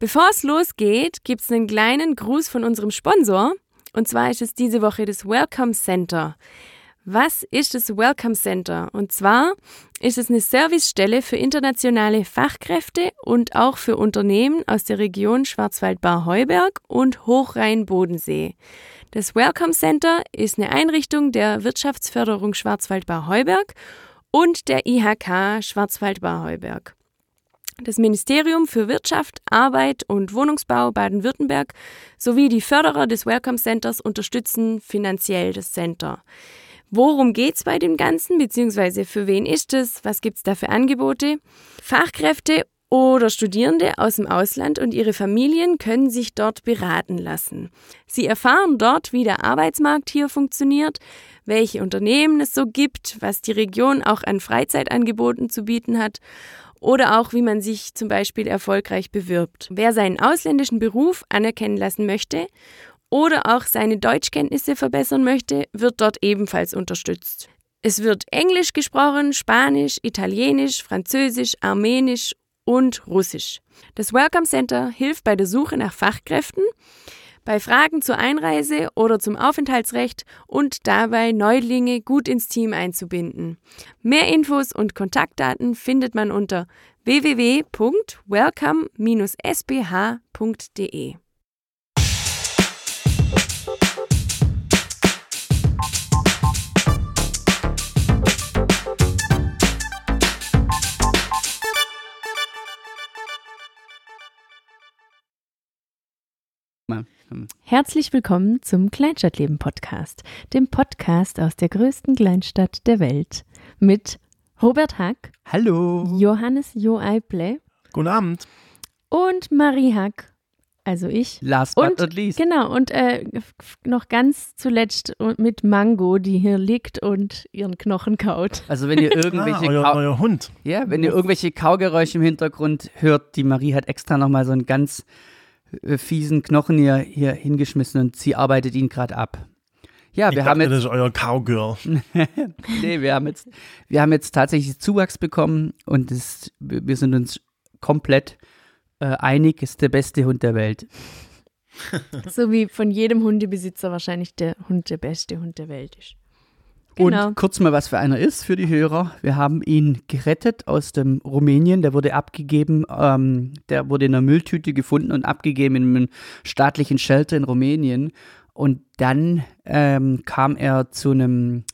Bevor es losgeht, gibt es einen kleinen Gruß von unserem Sponsor. Und zwar ist es diese Woche das Welcome Center. Was ist das Welcome Center? Und zwar ist es eine Servicestelle für internationale Fachkräfte und auch für Unternehmen aus der Region Schwarzwald-Bar-Heuberg und Hochrhein-Bodensee. Das Welcome Center ist eine Einrichtung der Wirtschaftsförderung Schwarzwald-Bar-Heuberg und der IHK Schwarzwald-Bar-Heuberg. Das Ministerium für Wirtschaft, Arbeit und Wohnungsbau Baden-Württemberg sowie die Förderer des Welcome Centers unterstützen finanziell das Center. Worum geht's bei dem Ganzen, beziehungsweise für wen ist es? Was gibt's da für Angebote? Fachkräfte oder Studierende aus dem Ausland und ihre Familien können sich dort beraten lassen. Sie erfahren dort, wie der Arbeitsmarkt hier funktioniert, welche Unternehmen es so gibt, was die Region auch an Freizeitangeboten zu bieten hat oder auch wie man sich zum Beispiel erfolgreich bewirbt. Wer seinen ausländischen Beruf anerkennen lassen möchte oder auch seine Deutschkenntnisse verbessern möchte, wird dort ebenfalls unterstützt. Es wird Englisch gesprochen, Spanisch, Italienisch, Französisch, Armenisch und Russisch. Das Welcome Center hilft bei der Suche nach Fachkräften, bei Fragen zur Einreise oder zum Aufenthaltsrecht und dabei Neulinge gut ins Team einzubinden. Mehr Infos und Kontaktdaten findet man unter www.welcome-sbh.de. Herzlich willkommen zum Kleinstadtleben Podcast, dem Podcast aus der größten Kleinstadt der Welt mit Robert Hack. Hallo. Johannes Joeible. Guten Abend. Und Marie Hack. Also ich. Last but not least. Genau, und äh, noch ganz zuletzt mit Mango, die hier liegt und ihren Knochen kaut. Also wenn ihr irgendwelche ah, euer, euer Hund. Ja, wenn ihr irgendwelche Kaugeräusche im Hintergrund hört, die Marie hat extra nochmal so einen ganz fiesen Knochen hier, hier hingeschmissen und sie arbeitet ihn gerade ab. Ja, ich wir dachte, haben jetzt. Das ist euer Cowgirl. nee, wir haben jetzt, wir haben jetzt tatsächlich Zuwachs bekommen und das, wir sind uns komplett äh, einig, ist der beste Hund der Welt. so wie von jedem Hundebesitzer wahrscheinlich der Hund der beste Hund der Welt ist. Genau. Und kurz mal, was für einer ist für die Hörer. Wir haben ihn gerettet aus dem Rumänien. Der wurde abgegeben, ähm, der wurde in einer Mülltüte gefunden und abgegeben in einem staatlichen Shelter in Rumänien. Und dann ähm, kam er zu einem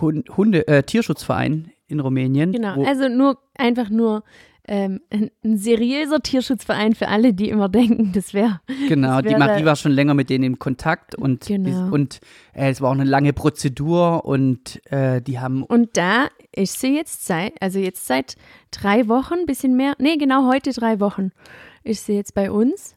Hund Hunde äh, Tierschutzverein in Rumänien. Genau, also nur einfach nur ähm, ein, seriöser Tierschutzverein für alle, die immer denken, das wäre. Genau, das wär die Marie war schon länger mit denen in Kontakt und, genau. und äh, es war auch eine lange Prozedur und äh, die haben. Und da ist sie jetzt seit, also jetzt seit drei Wochen, bisschen mehr, nee, genau heute drei Wochen ist sie jetzt bei uns.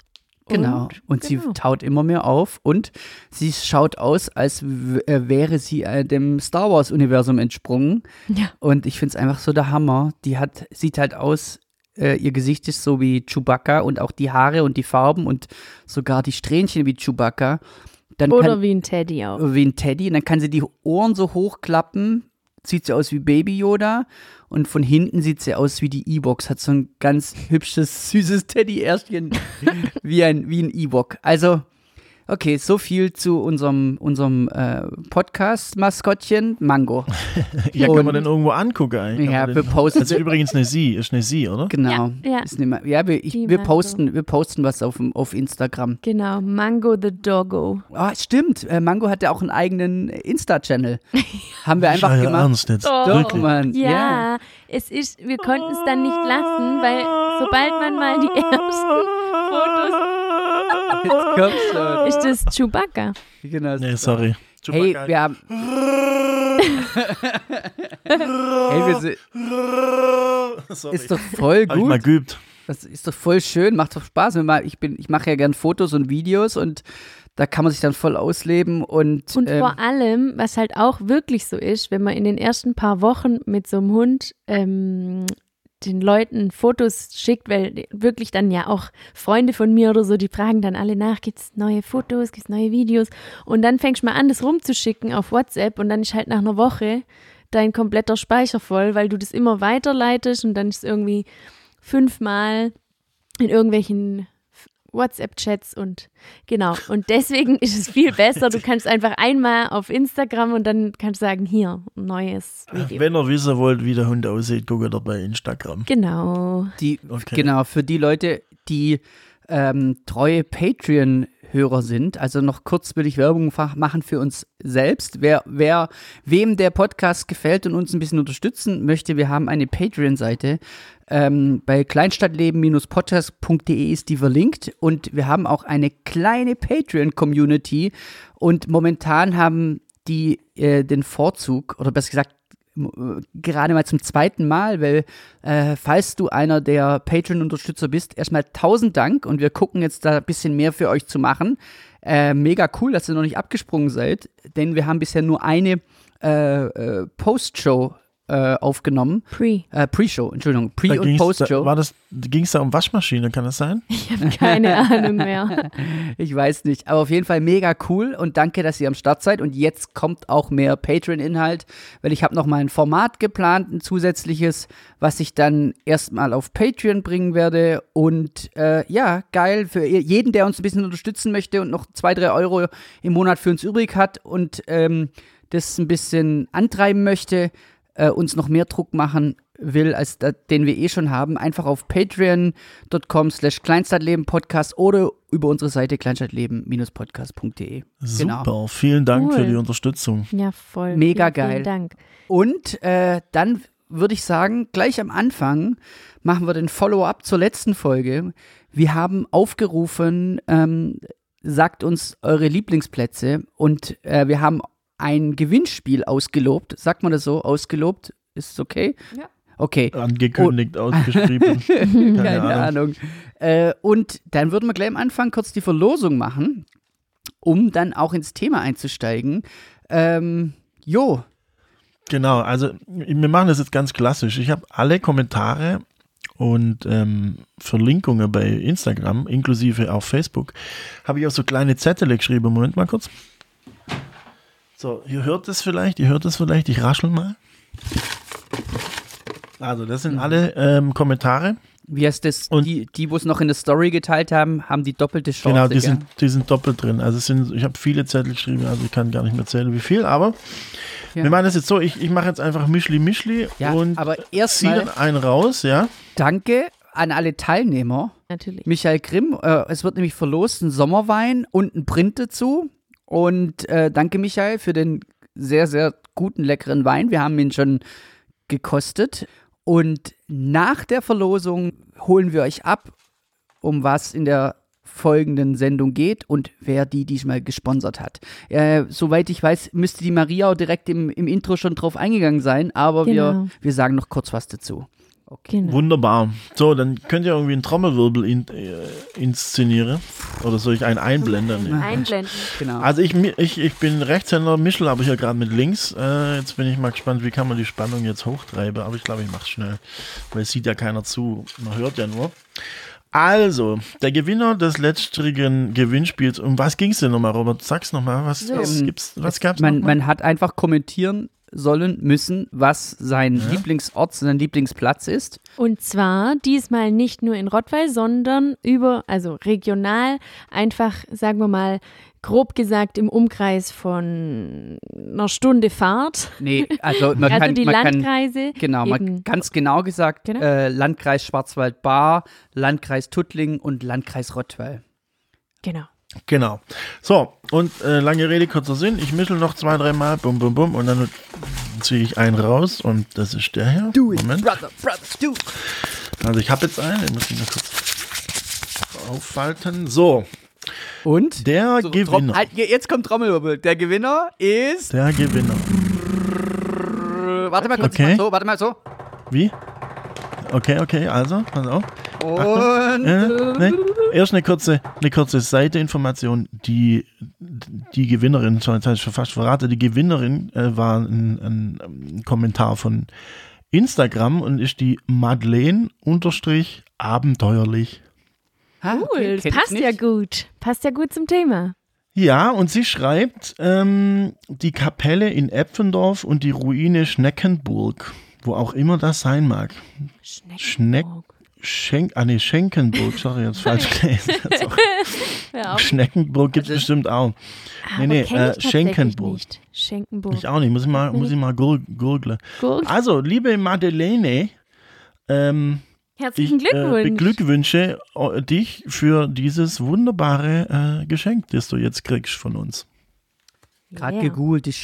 Genau. Und, und genau. sie taut immer mehr auf und sie schaut aus, als äh, wäre sie äh, dem Star Wars-Universum entsprungen. Ja. Und ich finde es einfach so der Hammer. Die hat, sieht halt aus, äh, ihr Gesicht ist so wie Chewbacca und auch die Haare und die Farben und sogar die Strähnchen wie Chewbacca. Dann Oder kann, wie ein Teddy auch. Wie ein Teddy. Und dann kann sie die Ohren so hochklappen, sieht sie aus wie Baby Yoda und von hinten sieht sie aus wie die E-Box, hat so ein ganz hübsches, süßes Teddy-Ärschchen wie ein, wie ein E-Box. Also, okay, so viel zu unserem, unserem äh, Podcast-Maskottchen Mango. ja, Und- kann man den irgendwo angucken eigentlich? Ja, wir posten- Das ist übrigens eine Sie, ist eine Sie, oder? Genau. Ja, ja. Ja wir, ich, wir, posten, wir posten was auf, auf Instagram. Genau, Mango the Doggo. Ah, stimmt. Äh, Mango hat ja auch einen eigenen Insta-Channel. Haben wir einfach gemacht. Ernst jetzt? Oh. Doch, Wirklich? Mann. Ja, Ja. es ist, wir konnten es dann nicht lassen, weil sobald man mal die ersten Fotos, Jetzt kommt's schon. ist das Chewbacca. Genau. Nee, sorry. Hey, Chewbacca. wir haben. hey, wir sind, sorry. ist doch voll Hab ich mal gut. geübt. Das ist doch voll schön, macht doch Spaß. Ich bin, ich mache ja gern Fotos und Videos und da kann man sich dann voll ausleben und, Und ähm, vor allem, was halt auch wirklich so ist, wenn man in den ersten paar Wochen mit so einem Hund ähm, den Leuten Fotos schickt, weil wirklich dann ja auch Freunde von mir oder so, die fragen dann alle nach, gibt's neue Fotos, gibt's neue Videos? Und dann fängst du mal an, das rumzuschicken auf WhatsApp und dann ist halt nach einer Woche dein kompletter Speicher voll, weil du das immer weiterleitest und dann ist irgendwie fünfmal in irgendwelchen WhatsApp-Chats und genau. Und deswegen ist es viel besser. Du kannst einfach einmal auf Instagram und dann kannst du sagen, hier, ein neues Video. Wenn ihr wissen wollt, wie der Hund aussieht, guckt ihr bei Instagram. Genau. Die, Okay. Genau, für die Leute, die ähm, treue Patreon-Hörer sind, also noch kurz will ich Werbung machen für uns selbst. Wer, wer, wem der Podcast gefällt und uns ein bisschen unterstützen möchte, wir haben eine Patreon-Seite. Ähm, bei kleinstadtleben-podcast.de ist die verlinkt und wir haben auch eine kleine Patreon-Community und momentan haben die äh, den Vorzug, oder besser gesagt, gerade mal zum zweiten Mal, weil äh, falls du einer der Patreon-Unterstützer bist, erstmal tausend Dank und wir gucken jetzt da ein bisschen mehr für euch zu machen. Äh, mega cool, dass ihr noch nicht abgesprungen seid, denn wir haben bisher nur eine äh, äh, Post-Show äh, aufgenommen. Pre. Äh, Pre-Show, Entschuldigung, Da Pre- und Post-Show. war das, ging es da um Waschmaschine, kann das sein? Ich habe keine Ahnung mehr. Ich weiß nicht, aber auf jeden Fall mega cool und danke, dass ihr am Start seid. Und jetzt kommt auch mehr Patreon-Inhalt, weil ich habe noch mal ein Format geplant, ein zusätzliches, was ich dann erstmal auf Patreon bringen werde. Und äh, ja, geil für jeden, der uns ein bisschen unterstützen möchte und noch zwei, drei Euro im Monat für uns übrig hat und ähm, das ein bisschen antreiben möchte, äh, uns noch mehr Druck machen will, als da, den wir eh schon haben, einfach auf patreon.com slash kleinstadtleben-podcast oder über unsere Seite kleinstadtleben-podcast.de. Genau. Super, vielen Dank für Cool. die Unterstützung. Ja, voll. Mega vielen, geil. Vielen Dank. Und äh, dann würde ich sagen, gleich am Anfang machen wir den Follow-up zur letzten Folge. Wir haben aufgerufen, ähm, sagt uns eure Lieblingsplätze und äh, wir haben ein Gewinnspiel ausgelobt. Sagt man das so? Ausgelobt? Ist es okay? Ja. Okay. Angekündigt, ausgeschrieben. Keine, Keine Ahnung. Äh, und dann würden wir gleich am Anfang kurz die Verlosung machen, um dann auch ins Thema einzusteigen. Ähm, jo, Genau, also wir machen das jetzt ganz klassisch. Ich habe alle Kommentare und ähm, Verlinkungen bei Instagram, inklusive auf Facebook, habe ich auf so kleine Zettel geschrieben. Moment mal kurz. So, ihr hört es vielleicht, ihr hört es vielleicht, ich raschel mal. Also, das sind alle ähm, Kommentare. wie heißt das? Und- die, die wo es noch in der Story geteilt haben, haben die doppelte Chance. Genau, die gell? sind, die sind doppelt drin. Also es sind, ich habe viele Zettel geschrieben, also ich kann gar nicht mehr zählen, wie viel, aber Ja. wir machen das jetzt so, ich, ich mache jetzt einfach Mischli Mischli ja, und aber ziehe dann einen raus, ja. danke an alle Teilnehmer. Natürlich. Michael Grimm, äh, es wird nämlich verlost ein Sommerwein und ein Print dazu. Und äh, danke, Michael, für den sehr, sehr guten, leckeren Wein. Wir haben ihn schon gekostet. Und nach der Verlosung holen wir euch ab, um was in der folgenden Sendung geht und wer die diesmal gesponsert hat. Äh, soweit ich weiß, müsste die Maria auch direkt im, im Intro schon drauf eingegangen sein, aber wir, Genau. wir sagen noch kurz was dazu. Genau. Wunderbar. So, dann könnt ihr irgendwie einen Trommelwirbel in, äh, inszenieren. Oder soll ich einen einblenden? Nee. Einblenden. Genau. Also ich, ich, ich bin Rechtshänder, mischel aber hier gerade mit links. Äh, jetzt bin ich mal gespannt, wie kann man die Spannung jetzt hochtreiben. Aber ich glaube, ich mache es schnell, weil es sieht ja keiner zu. Man hört ja nur. Also, der Gewinner des letztrigen Gewinnspiels. Um was ging es denn nochmal, Robert? Sag's nochmal. Was, So. was, Ähm, gibt's, was gab's man, noch mal? man hat einfach kommentieren sollen müssen, was sein Ja. Lieblingsort, sein Lieblingsplatz ist. Und zwar diesmal nicht nur in Rottweil, sondern über, also regional, einfach, sagen wir mal, grob gesagt im Umkreis von einer Stunde Fahrt. Nee, also man also kann, die man kann Landkreise. genau, man ganz genau gesagt, Genau. Äh, Landkreis Schwarzwald-Baar, Landkreis Tuttlingen und Landkreis Rottweil. Genau. Genau. So, und äh, lange Rede, kurzer Sinn. Ich mischel noch zwei, dreimal, bum, bum, bum, und dann ziehe ich einen raus und das ist der hier. Moment. brother, brother, do. Also ich habe jetzt einen, den muss ich noch kurz auffalten. So, Und? der So, Gewinner. Trom- halt, jetzt kommt Trommelwirbel. Der Gewinner ist. Der Gewinner. Warte mal kurz, Okay. so, warte mal so. Wie? Okay, okay, also, pass auf. Und. Äh, nee. Erst eine kurze, eine kurze Seiteinformation. Die, die Gewinnerin, schon, jetzt habe ich schon fast verraten, die Gewinnerin äh, war ein, ein, ein Kommentar von Instagram und ist die Madeleine unterstrich abenteuerlich. Ha, Cool, das passt ja gut. Passt ja gut zum Thema. Ja, und sie schreibt, ähm, die Kapelle in Epfendorf und die Ruine Schneckenburg, wo auch immer das sein mag. Schneckenburg. Schneck, Schenk, ah nee, Schenkenburg, sorry, jetzt falsch gelesen. Ja, Schneckenburg gibt es Also- bestimmt auch. aber nee, ich äh, Schenkenburg. Nicht. Schenkenburg. Ich auch nicht, muss ich mal, muss ich mal gur gurgeln. Gut. Also, liebe Madeleine, ähm, Herzlichen ich äh, beglückwünsche äh, dich für dieses wunderbare äh, Geschenk, das du jetzt kriegst von uns. Gerade Ja. gegoogelt, die Also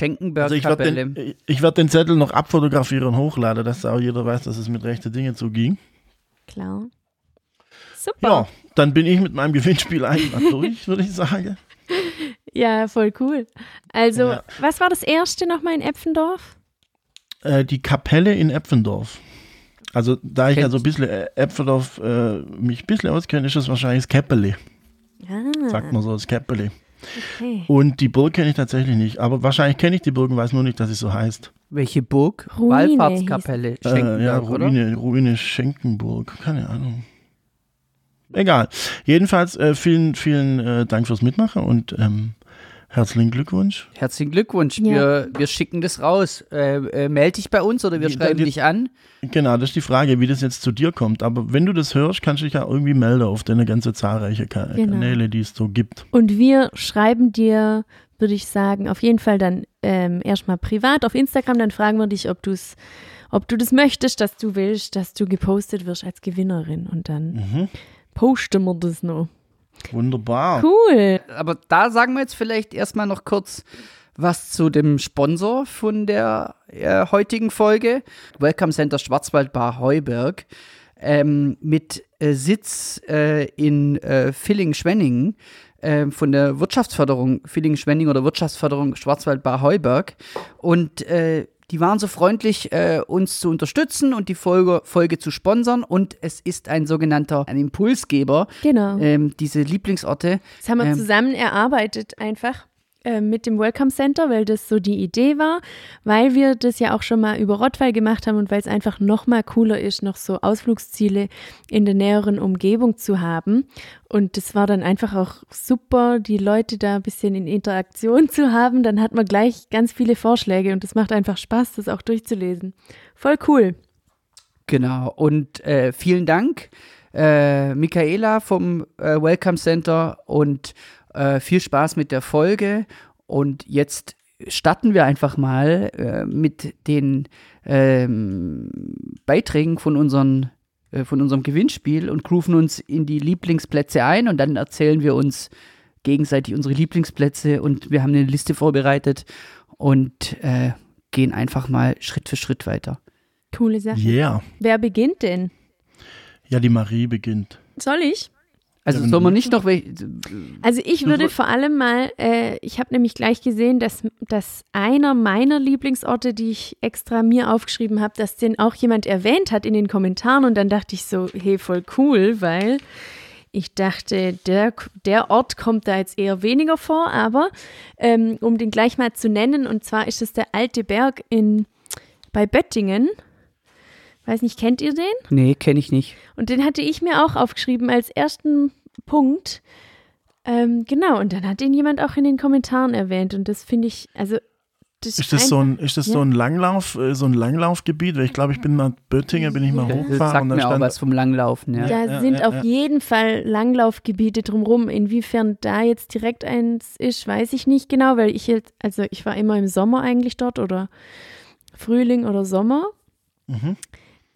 ich werde Schenkenberg-Kapelle. werd den Zettel noch abfotografieren und hochladen, dass auch jeder weiß, dass es mit rechten Dingen zuging. Klar. Super. Ja, dann bin ich mit meinem Gewinnspiel mal durch, würde ich sagen. Ja, voll cool. Also, Ja. was war das erste nochmal in Epfendorf? Äh, die Kapelle in Epfendorf. Also, da ich ja so ein bisschen äh, Epfendorf äh, mich ein bisschen auskenne, ist das wahrscheinlich das Käppeli. Ah, Sagt man so, das Käppeli. Okay. Und die Burg kenne ich tatsächlich nicht. Aber wahrscheinlich kenne ich die Burg und weiß nur nicht, dass sie so heißt. Welche Burg? Ruine Wallfahrtskapelle. Äh, ja, oder? Ruine, Ruine Schenkenburg. Keine Ahnung. Egal. Jedenfalls äh, vielen, vielen äh, Dank fürs Mitmachen und ähm, herzlichen Glückwunsch. Herzlichen Glückwunsch. Ja. Wir, wir schicken das raus. Äh, äh, meld dich bei uns oder wir Die- schreiben die- dich an. Genau, das ist die Frage, wie das jetzt zu dir kommt. Aber wenn du das hörst, kannst du dich ja irgendwie melden auf deine ganze zahlreiche Ka Genau. Kanäle, die es so gibt. Und wir schreiben dir, würde ich sagen, auf jeden Fall dann ähm, erstmal privat auf Instagram, dann fragen wir dich, ob du es, ob du das möchtest, dass du willst, dass du gepostet wirst als Gewinnerin. Und dann Mhm. posten wir das noch. Wunderbar. Cool. Aber da sagen wir jetzt vielleicht erstmal noch kurz was zu dem Sponsor von der äh, heutigen Folge. Welcome Center Schwarzwaldbar Heuberg. Ähm, mit äh, Sitz äh, in äh, Villingen-Schwenningen äh, von der Wirtschaftsförderung Villingen-Schwenningen oder Wirtschaftsförderung Schwarzwaldbar Heuberg. Und äh, die waren so freundlich, äh, uns zu unterstützen und die Folge, Folge zu sponsern. Und es ist ein sogenannter ein Impulsgeber, Genau. ähm, diese Lieblingsorte. Das haben wir Ähm. zusammen erarbeitet einfach mit dem Welcome Center, weil das so die Idee war, weil wir das ja auch schon mal über Rottweil gemacht haben und weil es einfach noch mal cooler ist, noch so Ausflugsziele in der näheren Umgebung zu haben. Und das war dann einfach auch super, die Leute da ein bisschen in Interaktion zu haben. Dann hat man gleich ganz viele Vorschläge und es macht einfach Spaß, das auch durchzulesen. Voll cool. Genau. Und äh, vielen Dank, äh, Michaela vom äh, Welcome Center und äh, viel Spaß mit der Folge. Und jetzt starten wir einfach mal äh, mit den ähm, Beiträgen von, unseren, äh, von unserem Gewinnspiel und grooven uns in die Lieblingsplätze ein und dann erzählen wir uns gegenseitig unsere Lieblingsplätze und wir haben eine Liste vorbereitet und äh, gehen einfach mal Schritt für Schritt weiter. Coole Sache. Yeah. Wer beginnt denn? Ja, die Marie beginnt. Soll ich? Also soll man nicht noch welche. Also ich würde vor allem mal, äh, ich habe nämlich gleich gesehen, dass, dass einer meiner Lieblingsorte, die ich extra mir aufgeschrieben habe, dass den auch jemand erwähnt hat in den Kommentaren und dann dachte ich so, hey, voll cool, weil ich dachte, der, der Ort kommt da jetzt eher weniger vor, aber ähm, um den gleich mal zu nennen, und zwar ist es der Alte Berg in, bei Böttingen. Weiß nicht, kennt ihr den? Nee, kenne ich nicht. Und den hatte ich mir auch aufgeschrieben als ersten Punkt. Ähm, genau, und dann hat ihn jemand auch in den Kommentaren erwähnt. Und das finde ich, also. Das Ist das so ein, ist das ja. so ein Langlauf, äh, so ein Langlaufgebiet? Weil ich glaube, ich bin nach Böttingen, bin ich mal Das hochgefahren und dann mir auch stand, was vom Langlaufen, ja. Da Ja, sind ja, auf ja. jeden Fall Langlaufgebiete drumherum. Inwiefern da jetzt direkt eins ist, weiß ich nicht genau, weil ich jetzt, also ich war immer im Sommer eigentlich dort oder Frühling oder Sommer. Mhm.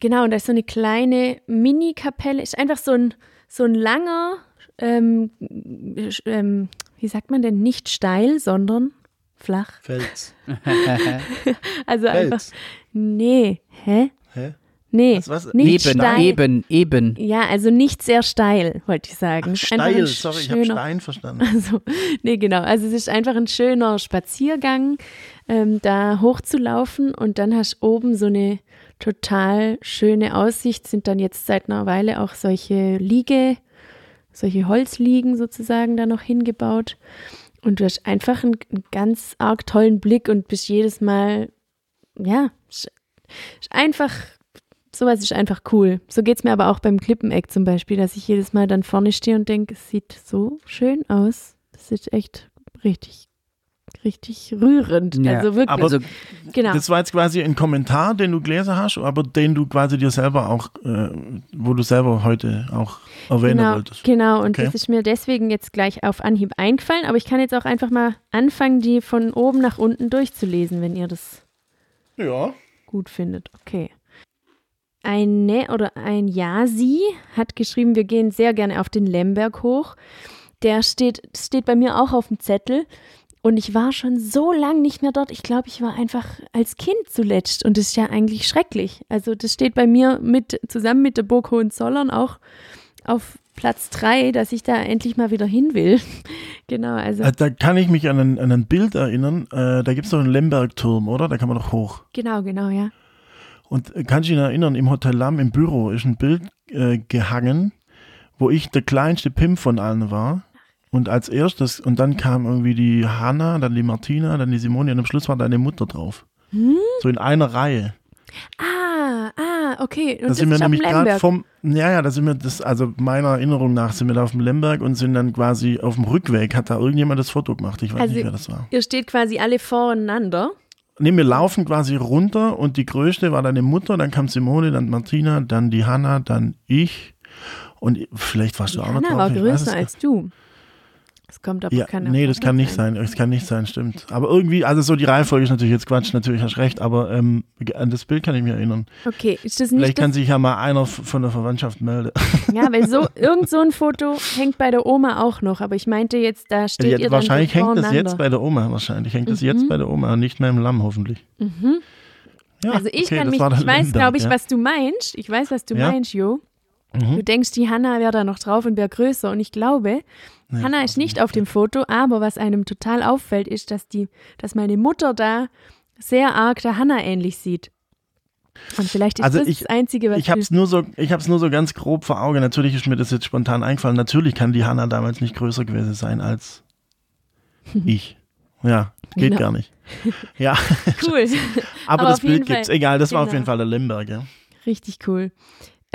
Genau, und da ist so eine kleine Mini-Kapelle. Ist einfach so ein, so ein langer, ähm, ähm, wie sagt man denn, nicht steil, sondern flach. Fels. Also einfach, Fels. nee, hä? Hä? Nee, Was, was? nicht eben, steil. eben, eben. Ja, also nicht sehr steil, wollte ich sagen. Ach, Einfach ein steil, sorry, ich habe Stein verstanden. Also, nee, genau. Also es ist einfach ein schöner Spaziergang, ähm, da hochzulaufen und dann hast du oben so eine total schöne Aussicht. Sind dann jetzt seit einer Weile auch solche Liege, solche Holzliegen sozusagen da noch hingebaut. Und du hast einfach einen, einen ganz arg tollen Blick und bist jedes Mal, ja, ist, ist einfach, sowas ist einfach cool. So geht es mir aber auch beim Klippeneck zum Beispiel, dass ich jedes Mal dann vorne stehe und denke, es sieht so schön aus. Das sieht echt richtig, richtig rührend. Ja, Also wirklich. aber Also, genau. Das war jetzt quasi ein Kommentar, den du gelesen hast, aber den du quasi dir selber auch, äh, wo du selber heute auch erwähnen Genau, wolltest. genau. Und Okay. das ist mir deswegen jetzt gleich auf Anhieb eingefallen. Aber ich kann jetzt auch einfach mal anfangen, die von oben nach unten durchzulesen, wenn ihr das Ja. gut findet. Okay. Ein Ne oder ein Ja-Sie hat geschrieben, wir gehen sehr gerne auf den Lemberg hoch. Der steht, steht bei mir auch auf dem Zettel. Und ich war schon so lang nicht mehr dort. Ich glaube, ich war einfach als Kind zuletzt. Und das ist ja eigentlich schrecklich. Also das steht bei mir mit, zusammen mit der Burg Hohenzollern auch auf Platz drei, dass ich da endlich mal wieder hin will. genau, also Äh, Da kann ich mich an ein, an ein Bild erinnern. Äh, da gibt es doch einen Lembergturm, oder? Da kann man doch hoch. genau, genau, ja. Und äh, kannst du dich erinnern, im Hotel Lamm im Büro ist ein Bild äh, gehangen, wo ich der kleinste Pimp von allen war. Und als erstes, und dann kam irgendwie die Hanna, dann die Martina, dann die Simone und am Schluss war deine Mutter drauf. Hm? So in einer Reihe. Ah, ah, okay. Und Da das sind wir nämlich gerade vom, ja, ja, da sind wir, das, also meiner Erinnerung nach sind wir da auf dem Lemberg und sind dann quasi auf dem Rückweg, hat da irgendjemand das Foto gemacht. Ich weiß Also- nicht, wer das war. Ihr steht quasi alle voreinander. Nee, wir laufen quasi runter und die größte war deine Mutter, dann kam Simone, dann Martina, dann die Hanna, dann ich und vielleicht warst du auch noch Hanna drauf. war größer als du. Das kommt aber ja, kann nee, das kann nicht sein. sein. Das kann nicht sein, stimmt. Aber irgendwie, also so die Reihenfolge ist natürlich jetzt Quatsch, natürlich hast recht, aber ähm, an das Bild kann ich mich erinnern. Okay, ist das Vielleicht nicht kann das, sich ja mal einer von der Verwandtschaft melden. Ja, weil so irgend so ein Foto hängt bei der Oma auch noch, aber ich meinte jetzt, da steht Ja, ihr wahrscheinlich dann hängt das jetzt bei der Oma, wahrscheinlich hängt das Mhm. jetzt bei der Oma und nicht mehr im Lamm, hoffentlich. Mhm. Ja, Also ich okay, kann das mich, ich weiß, glaube ich, ja. was du meinst. Ich weiß, was du meinst, Jo. Mhm. Du denkst, die Hanna wäre da noch drauf und wäre größer. Und ich glaube, Nee, Hanna das ist nicht auf dem Foto, aber was einem total auffällt, ist, dass die, dass meine Mutter da sehr arg der Hanna ähnlich sieht. Und vielleicht ist Also das ich- das Einzige, was Ich habe es nur so, ich habe es nur so ganz grob vor Augen. Natürlich ist mir das jetzt spontan eingefallen. Natürlich kann die Hanna damals nicht größer gewesen sein als ich. Ja, geht Genau. gar nicht. Ja, cool. aber, Aber das Bild gibt's. Egal, das war auf genau. jeden Fall der Lemberg. Ja. Richtig cool.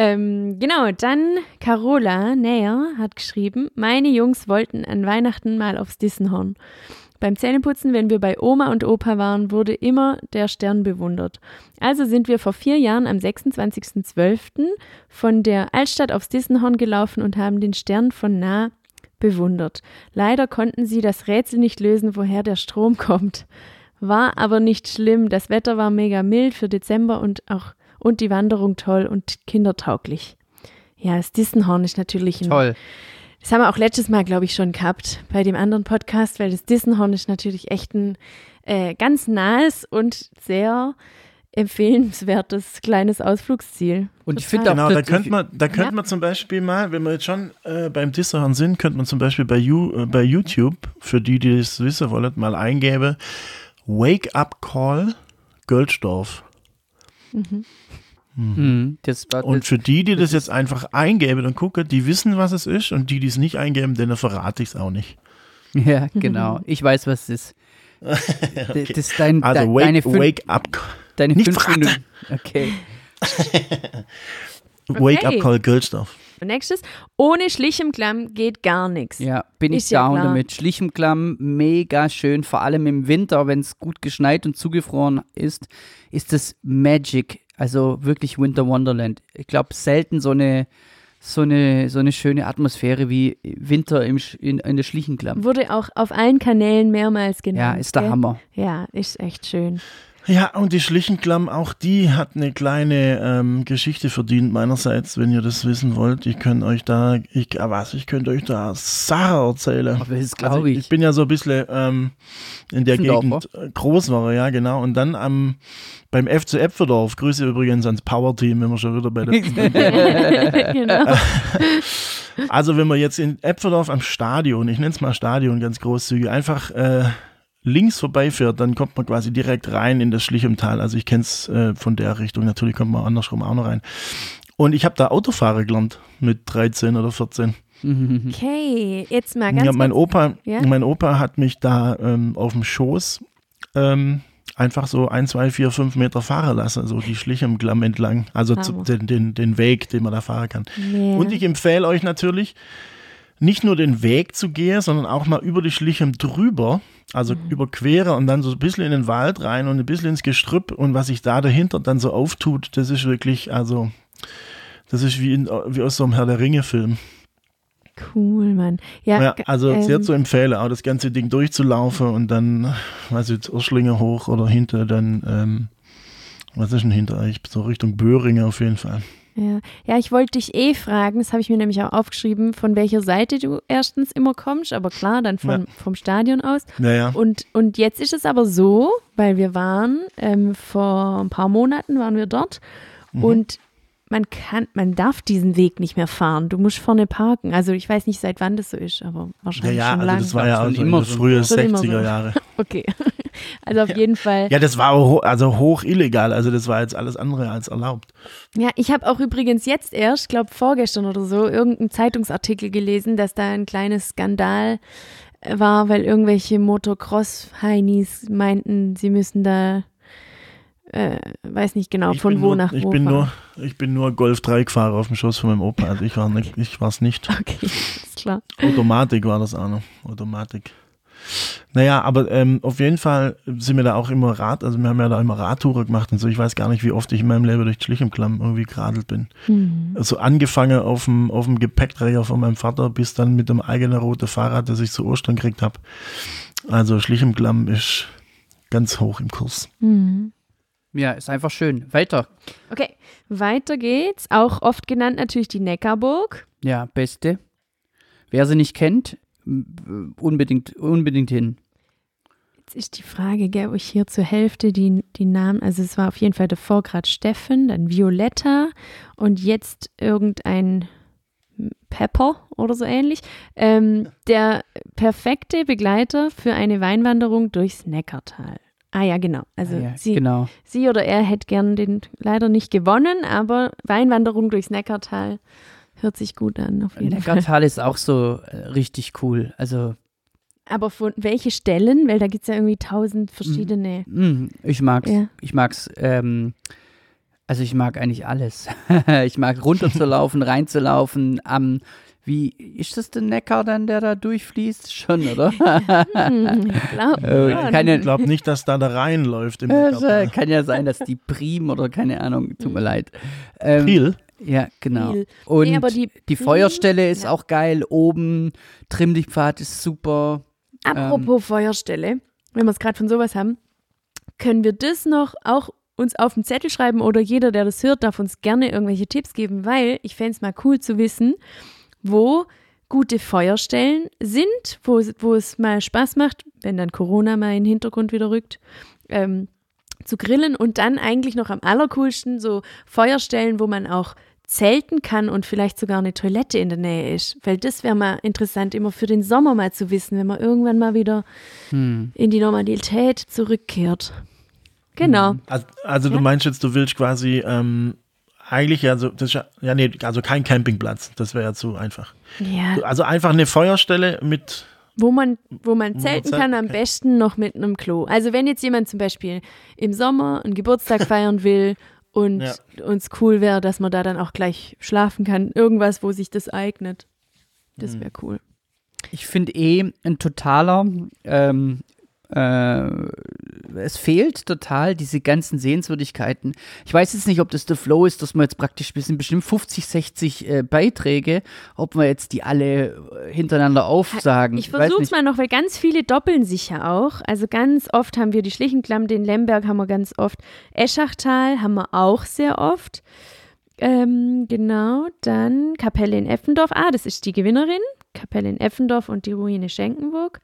Ähm, genau, dann Carola Näher hat geschrieben, meine Jungs wollten an Weihnachten mal aufs Dissenhorn. Beim Zähneputzen, wenn wir bei Oma und Opa waren, wurde immer der Stern bewundert. Also sind wir vor vier Jahren am 26.12. von der Altstadt aufs Dissenhorn gelaufen und haben den Stern von nah bewundert. Leider konnten sie das Rätsel nicht lösen, woher der Strom kommt. War aber nicht schlimm. Das Wetter war mega mild für Dezember und auch und die Wanderung toll und kindertauglich. Ja, das Dissenhorn ist natürlich ein toll. das haben wir auch letztes Mal, glaube ich, schon gehabt bei dem anderen Podcast, weil das Dissenhorn ist natürlich echt ein äh, ganz nahes und sehr empfehlenswertes kleines Ausflugsziel. Und ich finde auch, Genau, da das- könnte man, da könnte Ja. man zum Beispiel mal, wenn wir jetzt schon äh, beim Disserhorn sind, könnte man zum Beispiel bei, you, äh, bei YouTube, für die, die das wissen wollen, mal eingeben, Wake Up Call Göldsdorf. Mhm, das war, Und für die, die das jetzt einfach eingeben und gucken, die wissen, was es ist und die, die es nicht eingeben, denen verrate ich es auch nicht. ja, genau. Ich weiß, was es ist. Das ist dein, Also de, Wake, deine, fünf, wake Up deine nicht fünf. Minuten. Okay. Wake Up Okay. Call Göldsdorf. Und nächstes, ohne Schlichem-Klamm geht gar nichts. Ja, bin ich Ist ja down klar. damit. Schlichenklamm, mega schön. Vor allem im Winter, wenn es gut geschneit und zugefroren ist, ist das Magic. Also wirklich Winter Wonderland. Ich glaube, selten so eine, so, eine, so eine schöne Atmosphäre wie Winter im, in, in der Schlichenklamm. Wurde auch auf allen Kanälen mehrmals genannt. Ja, ist der gell? Hammer. Ja, ist echt schön. Ja, und die Schlichenklamm, auch die hat eine kleine ähm, Geschichte verdient meinerseits, wenn ihr das wissen wollt. Ich könnte euch da, ich, ah, was, ich könnte euch da Sachen erzählen. Aber das Also glaube ich. ich. bin ja so ein bisschen ähm, in der. Gegend äh, groß war, ja genau. Und dann am beim FC Epferdorf, Grüße übrigens ans Power-Team, wenn wir schon wieder bei der genau. Also wenn man jetzt in Epferdorf am Stadion, ich nenne es mal Stadion ganz großzügig, einfach äh, links vorbeifährt, dann kommt man quasi direkt rein in das Schlichemtal. Also ich kenne es äh, von der Richtung, natürlich kommt man andersrum auch noch rein. Und ich habe da Autofahrer gelernt mit 13 oder 14. Okay, jetzt mal ganz Ja, mein kurz. Opa, Ja? mein Opa hat mich da ähm, auf dem Schoß ähm, einfach so ein, zwei, vier, fünf Meter fahren lassen, so die Schlichem-Glamm entlang. Also zu, den, den, den Weg, den man da fahren kann. Ja. Und ich empfehle euch natürlich, nicht nur den Weg zu gehen, sondern auch mal über die Schlichem drüber, also Mhm. überqueren und dann so ein bisschen in den Wald rein und ein bisschen ins Gestrüpp und was sich da dahinter dann so auftut, das ist wirklich, also, das ist wie, in, wie aus so einem Herr der Ringe-Film. Cool, Mann. Ja, Ja, also ähm, sehr zu empfehlen, auch das ganze Ding durchzulaufen und dann, weiß ich, jetzt Urschlinge hoch oder hinter dann, ähm, was ist denn hinter euch? So Richtung Böhringe auf jeden Fall. Ja. ja, ich wollte dich eh fragen, das habe ich mir nämlich auch aufgeschrieben, von welcher Seite du erstens immer kommst, aber klar, dann vom, Ja. vom Stadion aus. Naja, Und, und jetzt ist es aber so, weil wir waren, ähm, vor ein paar Monaten waren wir dort Mhm. und man kann, man darf diesen Weg nicht mehr fahren. Du musst vorne parken. Also ich weiß nicht, seit wann das so ist, aber ja, wahrscheinlich ja, schon also lange. das war ja Schon auch so immer so. frühe Schon immer so. 60er Jahre. Okay. Also auf jeden Fall. Ja, das war ho also hoch illegal, also das war jetzt alles andere als erlaubt. Ja, ich habe auch übrigens jetzt erst, glaube vorgestern oder so, irgendeinen Zeitungsartikel gelesen, dass da ein kleines Skandal äh, war, weil irgendwelche Motocross-Heinis meinten, sie müssen da, äh, weiß nicht genau, ich von wo nur, nach ich wo bin fahren. nur, ich bin nur Golf 3 Fahrer auf dem Schoß von meinem Opa, also ich war nicht, ich war's nicht. Okay, ist klar. Automatik war das auch noch. Automatik. Naja, aber ähm, auf jeden Fall sind wir da auch immer Rad, also wir haben ja da immer Radtouren gemacht und so. Ich weiß gar nicht, wie oft ich in meinem Leben durch Schlichemklamm irgendwie geradelt bin. Hm. Also angefangen auf dem, auf dem Gepäckträger von meinem Vater bis dann mit dem eigenen roten Fahrrad, das ich zu Ostern gekriegt habe. Also Schlichemklamm ist ganz hoch im Kurs. Hm. Ja, ist einfach schön. Weiter. Okay, weiter geht's. Auch oft genannt natürlich die Neckarburg. Ja, beste. Wer sie nicht kennt, unbedingt, unbedingt hin. Jetzt ist die Frage, gell, ob ich hier zur Hälfte die, die Namen, also es war auf jeden Fall davor gerade Steffen, dann Violetta und jetzt irgendein Pepper oder so ähnlich. Ähm, der perfekte Begleiter für eine Weinwanderung durchs Neckartal. Ah ja, genau. Also Ah ja, sie, genau. sie oder er hätte gern den leider nicht gewonnen, aber Weinwanderung durchs Neckartal hört sich gut an auf jeden Fall. Neckartal ist auch so äh, richtig cool. Also, Aber von welche Stellen? Weil da gibt es ja irgendwie tausend verschiedene. mh, ich mag's. Ja. Ich mag's. Ähm, also ich mag eigentlich alles. ich mag runterzulaufen, reinzulaufen. Am wie ist das der Neckar dann, der da durchfließt? Schon, oder? Hm, ich glaub, Äh, ja, keine- Ich glaube nicht, dass da da reinläuft im äh, kann ja sein, dass die Prim oder keine Ahnung, tut mir leid. Ähm, Viel. Ja, genau. Viel. Und Nee, aber die die Feuerstelle ist ja. auch geil. Oben, Trimmlichtpfad ist super. Apropos Feuerstelle, wenn wir es gerade von sowas haben, können wir das noch auch uns auf den Zettel schreiben oder jeder, der das hört, darf uns gerne irgendwelche Tipps geben, weil ich fände es mal cool zu wissen, wo gute Feuerstellen sind, wo, es- wo es mal Spaß macht, wenn dann Corona mal in den Hintergrund wieder rückt, ähm, zu grillen und dann eigentlich noch am allercoolsten so Feuerstellen, wo man auch zelten kann und vielleicht sogar eine Toilette in der Nähe ist. Weil das wäre mal interessant, immer für den Sommer mal zu wissen, wenn man irgendwann mal wieder Hm. in die Normalität zurückkehrt. Genau. Also, also Ja. du meinst jetzt, du willst quasi ähm, eigentlich ja so, das ist ja, ja nee, also kein Campingplatz, das wäre ja zu einfach. Ja, Also einfach eine Feuerstelle mit, wo man, wo man zelten kann, am besten noch mit einem Klo. Also wenn jetzt jemand zum Beispiel im Sommer einen Geburtstag feiern will und Ja. uns cool wäre, dass man da dann auch gleich schlafen kann, irgendwas, wo sich das eignet. Das Mhm. wäre cool. Ich finde eh ein totaler, ähm, äh, es fehlt total diese ganzen Sehenswürdigkeiten. Ich weiß jetzt nicht, ob das der Flow ist, dass man jetzt praktisch, wir sind bestimmt 50, 60 äh, Beiträge, ob wir jetzt die alle äh, hintereinander aufsagen. Ich versuche es mal noch, weil ganz viele doppeln sich ja auch. Also ganz oft haben wir die Schlichenklamm, den Lemberg haben wir ganz oft. Eschachtal haben wir auch sehr oft. Ähm, genau, dann Kapelle in Effendorf. Ah, das ist die Gewinnerin. Kapelle in Effendorf und die Ruine Schenkenburg.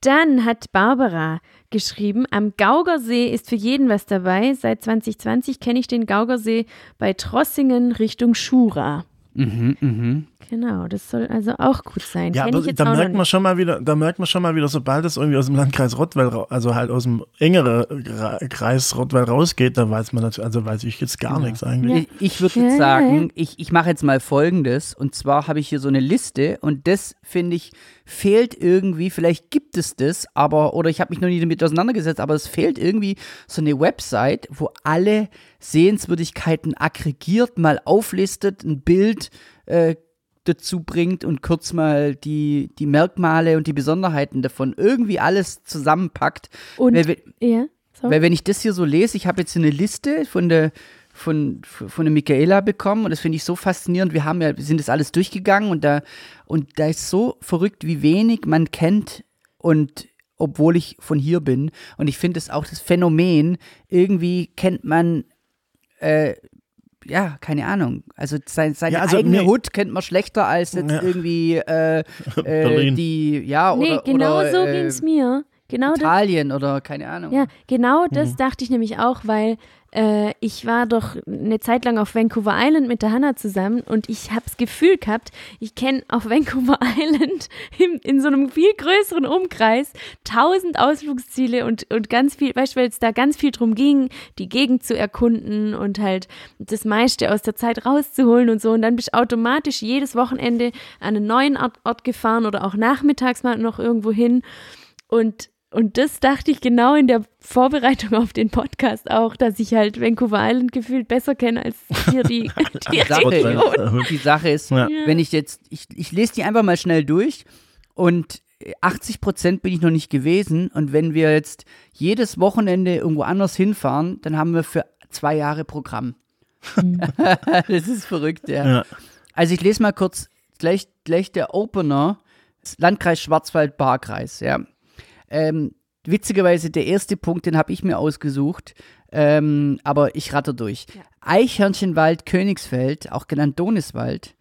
Dann hat Barbara geschrieben, am Gaugersee ist für jeden was dabei. Seit 2020 kenne ich den Gaugersee bei Trossingen Richtung Schura. Mhm, mhm. Genau, das soll also auch gut sein. ja, aber ich jetzt da merkt man schon mal wieder, da merkt man schon mal wieder, sobald es irgendwie aus dem Landkreis Rottweil, also halt aus dem engeren Kreis Rottweil rausgeht, da weiß man natürlich, also weiß ich jetzt gar nichts eigentlich. Ich, ich würde Ja, jetzt ja, sagen, ich, ich mache jetzt mal Folgendes. Und zwar habe ich hier so eine Liste und das, finde ich, fehlt irgendwie. Vielleicht gibt es das, aber, oder ich habe mich noch nie damit auseinandergesetzt, aber es fehlt irgendwie so eine Website, wo alle Sehenswürdigkeiten aggregiert mal auflistet, ein Bild, äh, dazu bringt und kurz mal die, die Merkmale und die Besonderheiten davon irgendwie alles zusammenpackt. Und, Weil, ja, so. weil wenn ich das hier so lese, ich habe jetzt eine Liste von der von, von der Michaela bekommen und das finde ich so faszinierend. Wir haben ja, wir sind das alles durchgegangen und da, und da ist so verrückt, wie wenig man kennt und obwohl ich von hier bin. Und ich finde es auch das Phänomen, irgendwie kennt man, äh, ja, keine Ahnung. Also sein, seine Ja, also eigene nee. Hut kennt man schlechter als jetzt Ja. irgendwie äh, äh, Berlin. die, ja, nee, oder, genau oder, so äh, ging's mir. Genau das, Italien oder keine Ahnung. ja, genau das Mhm. dachte ich nämlich auch, weil äh, ich war doch eine Zeit lang auf Vancouver Island mit der Hannah zusammen und ich habe das Gefühl gehabt, ich kenne auf Vancouver Island in, in so einem viel größeren Umkreis tausend Ausflugsziele und, und ganz viel, weißt du, weil es da ganz viel drum ging, die Gegend zu erkunden und halt das meiste aus der Zeit rauszuholen und so. Und dann bist du automatisch jedes Wochenende an einen neuen Ort, Ort gefahren oder auch nachmittags mal noch irgendwo hin. Und, und das dachte ich genau in der Vorbereitung auf den Podcast auch, dass ich halt Vancouver Island gefühlt besser kenne als hier die, die Die Sache, Region. die Sache ist, Ja. wenn ich jetzt, ich, ich lese die einfach mal schnell durch und 80 Prozent bin ich noch nicht gewesen und wenn wir jetzt jedes Wochenende irgendwo anders hinfahren, dann haben wir für zwei Jahre Programm. das ist verrückt, ja. Ja. Also ich lese mal kurz gleich, gleich der Opener, Landkreis Schwarzwald-Barkreis, ja. Ähm, witzigerweise der erste Punkt, den habe ich mir ausgesucht, ähm, aber ich ratter durch. Ja. Eichhörnchenwald Königsfeld, auch genannt Doniswald,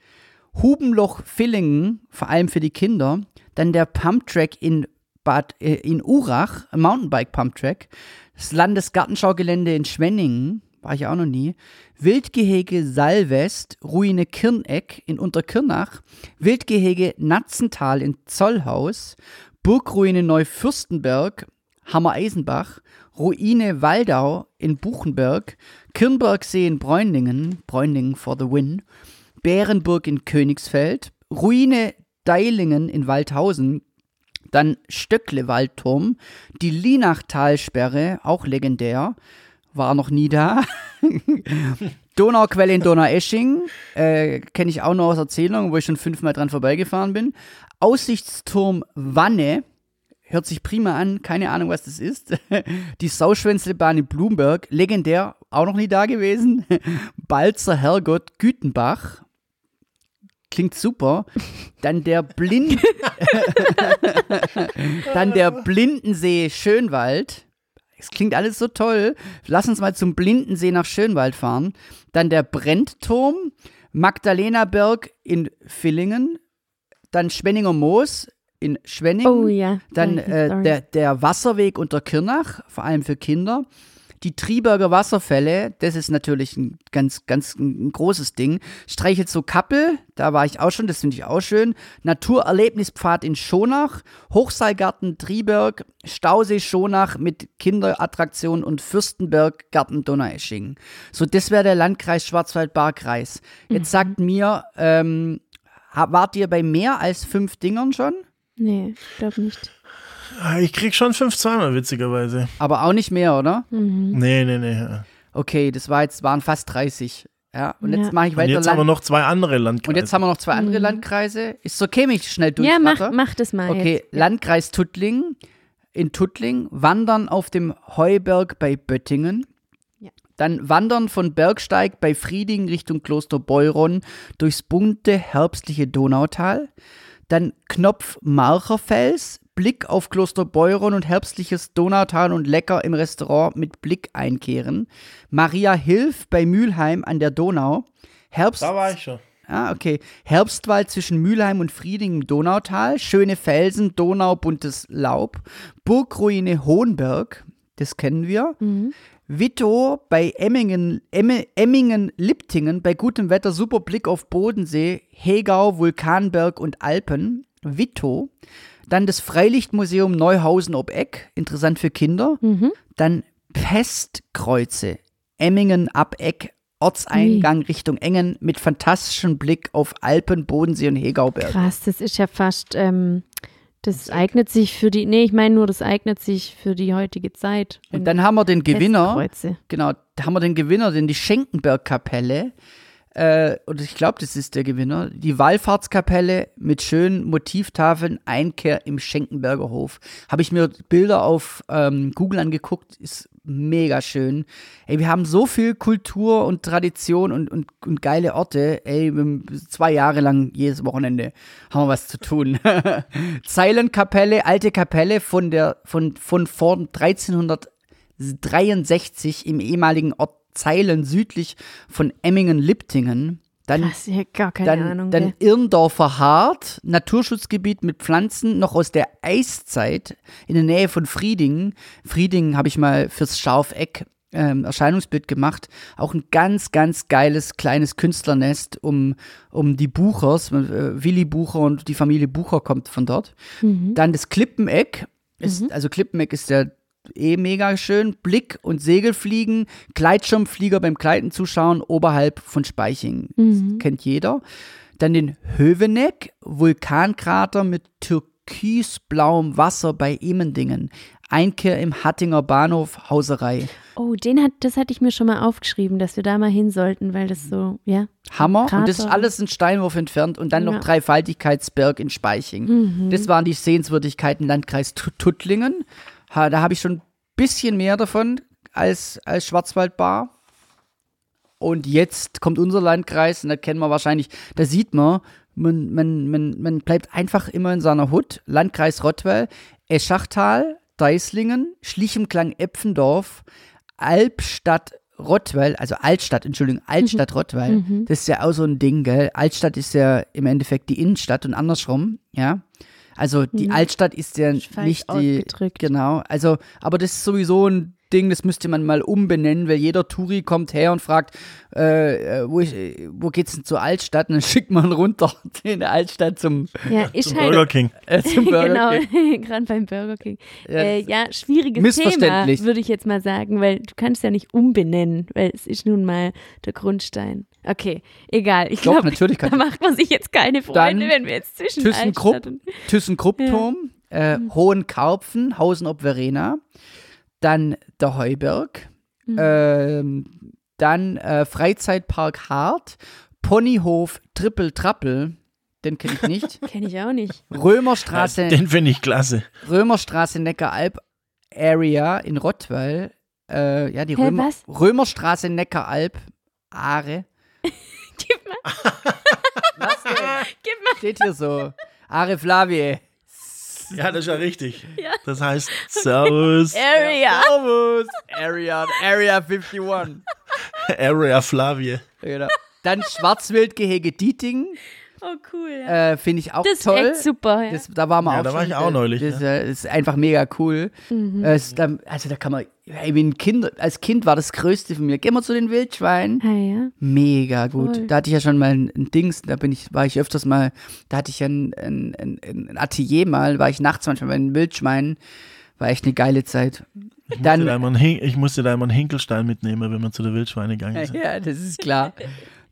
Hubenloch Villingen, vor allem für die Kinder, dann der Pumptrack in Bad äh, in Urach, Mountainbike Pumptrack, das Landesgartenschaugelände in Schwenningen, war ich auch noch nie, Wildgehege Salwest, Ruine Kirneck in Unterkirnach, Wildgehege Natzental in Zollhaus, Burgruine Neufürstenberg, Hammer-Eisenbach, Ruine Waldau in Buchenberg, Kirnbergsee in Bräunlingen, Bräunlingen for the win, Bärenburg in Königsfeld, Ruine Deilingen in Waldhausen, dann Stöckle-Waldturm, die Linachtalsperre, auch legendär, war noch nie da. Donauquelle in Donaueschingen, äh, kenne ich auch noch aus Erzählungen, wo ich schon fünfmal dran vorbeigefahren bin. Aussichtsturm Wanne, hört sich prima an, keine Ahnung, was das ist. Die Sauschwänzelbahn in Blumberg, legendär, auch noch nie da gewesen. Balzer Herrgott Gütenbach, klingt super. Dann der Blind, dann der Blindensee Schönwald. Es klingt alles so toll. Lass uns mal zum Blindensee nach Schönwald fahren. Dann der Brennturm, Magdalenaberg in Villingen, dann Schwenninger Moos in Schwenningen. Oh ja. Dann äh, der, der Wasserweg unter Kirnach, vor allem für Kinder. Die Triberger Wasserfälle, das ist natürlich ein ganz, ganz ein großes Ding. Streichelt so Kappel, da war ich auch schon, das finde ich auch schön. Naturerlebnispfad in Schonach, Hochseilgarten Triberg, Stausee Schonach mit Kinderattraktion und Fürstenberg Garten Donaueschingen. So, das wäre der Landkreis Schwarzwald-Baar-Kreis. Jetzt sagt mir, ähm, wart ihr bei mehr als fünf Dingern schon? Nee, glaub nicht. Ah, Ich krieg schon fünf zweimal, witzigerweise. Aber auch nicht mehr, oder? Mhm. Nee, nee, nee. Okay, das war jetzt, waren fast 30. Ja, und Ja. jetzt mache ich Und weiter. jetzt haben wir Land noch zwei andere Landkreise. und jetzt haben wir noch zwei andere Mhm. Landkreise. Ist okay, mich schnell Ja, mach, mach das mal Okay, jetzt. Landkreis Tuttling. In Tuttling, Wandern auf dem Heuberg bei Böttingen. Dann Wandern von Bergsteig bei Frieding Richtung Kloster Beuron durchs bunte, herbstliche Donautal. Dann Knopf Marcherfels, Blick auf Kloster Beuron und herbstliches Donautal und lecker im Restaurant mit Blick einkehren. Maria Hilf bei Mülheim an der Donau. Herbst Da war ich schon. Ah, okay. Herbstwald zwischen Mülheim und Frieding im Donautal. Schöne Felsen, Donau, buntes Laub. Burgruine Hohenberg, das kennen wir. Mhm. Wittow bei Emmingen, Emme, Emmingen-Lipptingen, bei gutem Wetter, super Blick auf Bodensee, Hegau, Vulkanberg und Alpen. Wittow. Dann das Freilichtmuseum Neuhausen ob Eck, interessant für Kinder. Mhm. Dann Pestkreuze, Emmingen ab Eck, Ortseingang Richtung Engen mit fantastischem Blick auf Alpen, Bodensee und Hegauberg. Krass, das ist ja fast, ähm, das eignet sich für die, nee, ich meine nur, das eignet sich für die heutige Zeit. Und dann haben wir den Gewinner, Festkreuze. genau, da haben wir den Gewinner, denn die Schenkenberg-Kapelle, äh, und ich glaube, das ist der Gewinner, die Wallfahrtskapelle mit schönen Motivtafeln, Einkehr im Schenkenberger Hof. Habe ich mir Bilder auf ähm, Google angeguckt, ist mega schön. Ey, wir haben so viel Kultur und Tradition und, und, und geile Orte. Ey, zwei Jahre lang jedes Wochenende haben wir was zu tun. Zeilenkapelle, alte Kapelle von der von, von vor 1363 im ehemaligen Ort Zeilen südlich von Emmingen-Liptingen. Dann, Krass, ich gar keine dann, Ahnung. dann. Irndorfer Hart, Naturschutzgebiet mit Pflanzen, noch aus der Eiszeit in der Nähe von Friedingen. Friedingen habe ich mal fürs Scharfeck ähm, Erscheinungsbild gemacht. Auch ein ganz, ganz geiles kleines Künstlernest um, um die Buchers. Äh, Willi Bucher und die Familie Bucher kommt von dort. Mhm. Dann das Klippeneck. Ist, Also Klippeneck ist ja eh mega schön. Blick- und Segelfliegen, Gleitschirmflieger beim Gleiten zuschauen oberhalb von Speiching. Das kennt jeder. Dann den Höveneck, Vulkankrater mit türkisblauem Wasser bei Immendingen. Einkehr im Hattinger Bahnhof, Hauserei. Oh, den hat, das hatte ich mir schon mal aufgeschrieben, dass wir da mal hin sollten, weil das so, ja. Hammer. Und das ist Krater. alles ein Steinwurf entfernt. Und dann Ja. Mhm. noch Dreifaltigkeitsberg in Speiching. Das waren die Sehenswürdigkeiten Landkreis Tut- Tuttlingen. Da habe ich schon ein bisschen mehr davon als, als Schwarzwaldbar. Und jetzt kommt unser Landkreis und da kennen wir wahrscheinlich, da sieht man, man, man, man, man bleibt einfach immer in seiner Hut. Landkreis Rottweil, Eschachtal, Deislingen, Schlichemklang Epfendorf, Albstadt Rottweil, also Altstadt, Entschuldigung, Altstadt Rottweil. Das ist ja auch so ein Ding, gell? Altstadt ist ja im Endeffekt die Innenstadt und andersrum, ja. Also die Altstadt ist ja nicht die, genau. Also, aber das ist sowieso ein Ding, das müsste man mal umbenennen, weil jeder Touri kommt her und fragt, äh, äh, wo, ich, wo geht's denn zur Altstadt? Und dann schickt man runter in der Altstadt zum, Ja, ist Zum halt. Burger King. äh, zum Burger King. genau, gerade beim Burger King. Ja, äh, ja, schwieriges Thema, würde ich jetzt mal sagen, weil du kannst ja nicht umbenennen, weil es ist nun mal der Grundstein. Okay, egal. Ich glaube, natürlich kann da macht man sich jetzt keine Freude, Dann wenn wir jetzt zwischen ThyssenKrupp, Altstadt und ThyssenKrupp-Turm, äh, Mhm. Hohenkarpfen, Hausen ob Verena, dann der Heuberg, Mhm. ähm, dann äh, Freizeitpark Hart, Ponyhof Trippel Trappel, den kenne ich nicht, kenne ich auch nicht. Römerstraße, Den finde ich klasse. Römerstraße Neckaralb Area in Rottweil, äh, ja, die Hä, Römer, was? Römerstraße Neckaralb, Aare. Gib mal, Was denn? gib mal. Steht hier so. Are Flavie. Ja, das ist ja richtig. Ja. Das heißt Servus, Area. Servus. Area, Area 51. Area Flavie. Genau. Dann Schwarzwildgehege Dieting, Oh, cool. Ja. äh, finde ich auch das ist toll. echt super. Ja. Das, da waren wir Ja, auch da war schon, ich auch äh, neulich, Das äh, ist einfach mega cool. Mhm. Äh, also da kann man, ey, wie ein Kind, als Kind war das Größte von mir. Gehen wir zu den Wildschweinen. ah, ja. Mega gut. Voll. Da hatte ich ja schon mal ein, ein Dings, da bin ich, war ich öfters mal, da hatte ich ja ein, ein, ein, ein Atelier mal, war ich nachts manchmal bei den Wildschweinen. War echt eine geile Zeit. Ich musste, Dann, da immer einen Hin ich musste da immer einen Hinkelstein mitnehmen, wenn wir zu der Wildschweine gegangen sind. ja, das ist klar.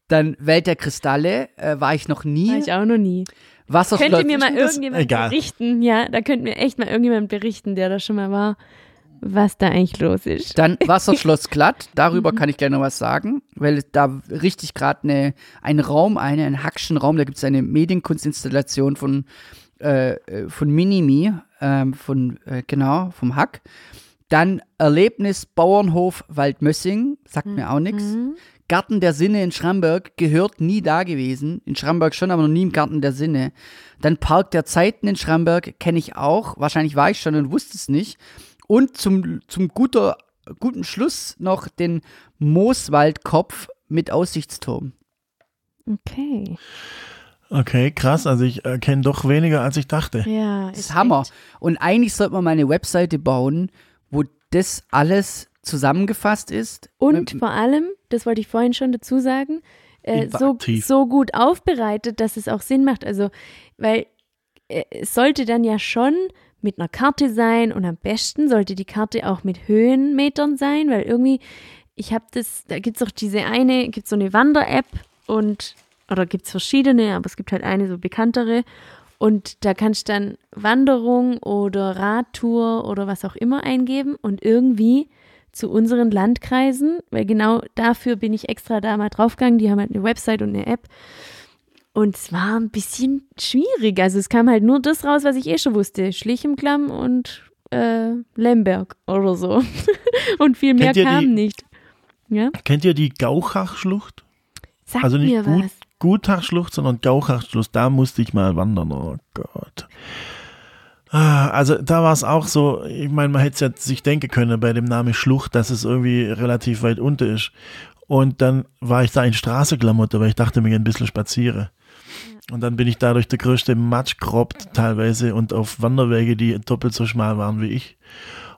Dann Welt der Kristalle, äh, war ich noch nie. War ich auch noch nie. Wasserschloss. Könnte mir mal irgendjemand egal. berichten, ja, da könnte mir echt mal irgendjemand berichten, der da schon mal war, was da eigentlich los ist. Dann Wasserschloss glatt, darüber kann ich gleich noch was sagen, weil da richtig gerade eine, ein Raum, eine, einen Hackschen Raum, da gibt es eine Medienkunstinstallation von, äh, äh, von Minimi, ähm, von, äh, genau, vom Hack. Dann Erlebnis Bauernhof Waldmössing, sagt mir auch nichts. Garten der Sinne in Schramberg, gehört nie da gewesen. In Schramberg schon, aber noch nie im Garten der Sinne. Dann Park der Zeiten in Schramberg kenne ich auch. Wahrscheinlich war ich schon und wusste es nicht. Und zum, zum guter, guten Schluss noch den Mooswaldkopf mit Aussichtsturm. Okay. Okay, krass. Also ich äh, kenne doch weniger, als ich dachte. Ja, Das ist Hammer. echt- Und eigentlich sollte man mal eine Webseite bauen, wo das alles zusammengefasst ist. Und vor allem, das wollte ich vorhin schon dazu sagen, äh, so, so gut aufbereitet, dass es auch Sinn macht. Also, weil äh, es sollte dann ja schon mit einer Karte sein und am besten sollte die Karte auch mit Höhenmetern sein, weil irgendwie, ich habe das, da gibt es auch diese eine, gibt so eine Wander-App und, oder gibt es verschiedene, aber es gibt halt eine so bekanntere und da kannst du dann Wanderung oder Radtour oder was auch immer eingeben und irgendwie zu unseren Landkreisen, weil genau dafür bin ich extra da mal draufgegangen. Die haben halt eine Website und eine App. Und es war ein bisschen schwierig. Also es kam halt nur das raus, was ich eh schon wusste. Schlichenklamm und äh, Lemberg oder so. und viel mehr kam die, nicht. Ja? Kennt ihr die Gauchachschlucht? Sag also nicht mir gut, was. Gutachschlucht, sondern Gauchachschlucht. Da musste ich mal wandern. Oh Gott. Ah, Also da war es auch so, ich meine, man hätte es ja sich denken können bei dem Namen Schlucht, dass es irgendwie relativ weit unten ist. Und dann war ich da in Straßenklamotte, weil ich dachte, mir ein bisschen spaziere. Und dann bin ich da durch der größte Matsch geroppt teilweise und auf Wanderwege, die doppelt so schmal waren wie ich.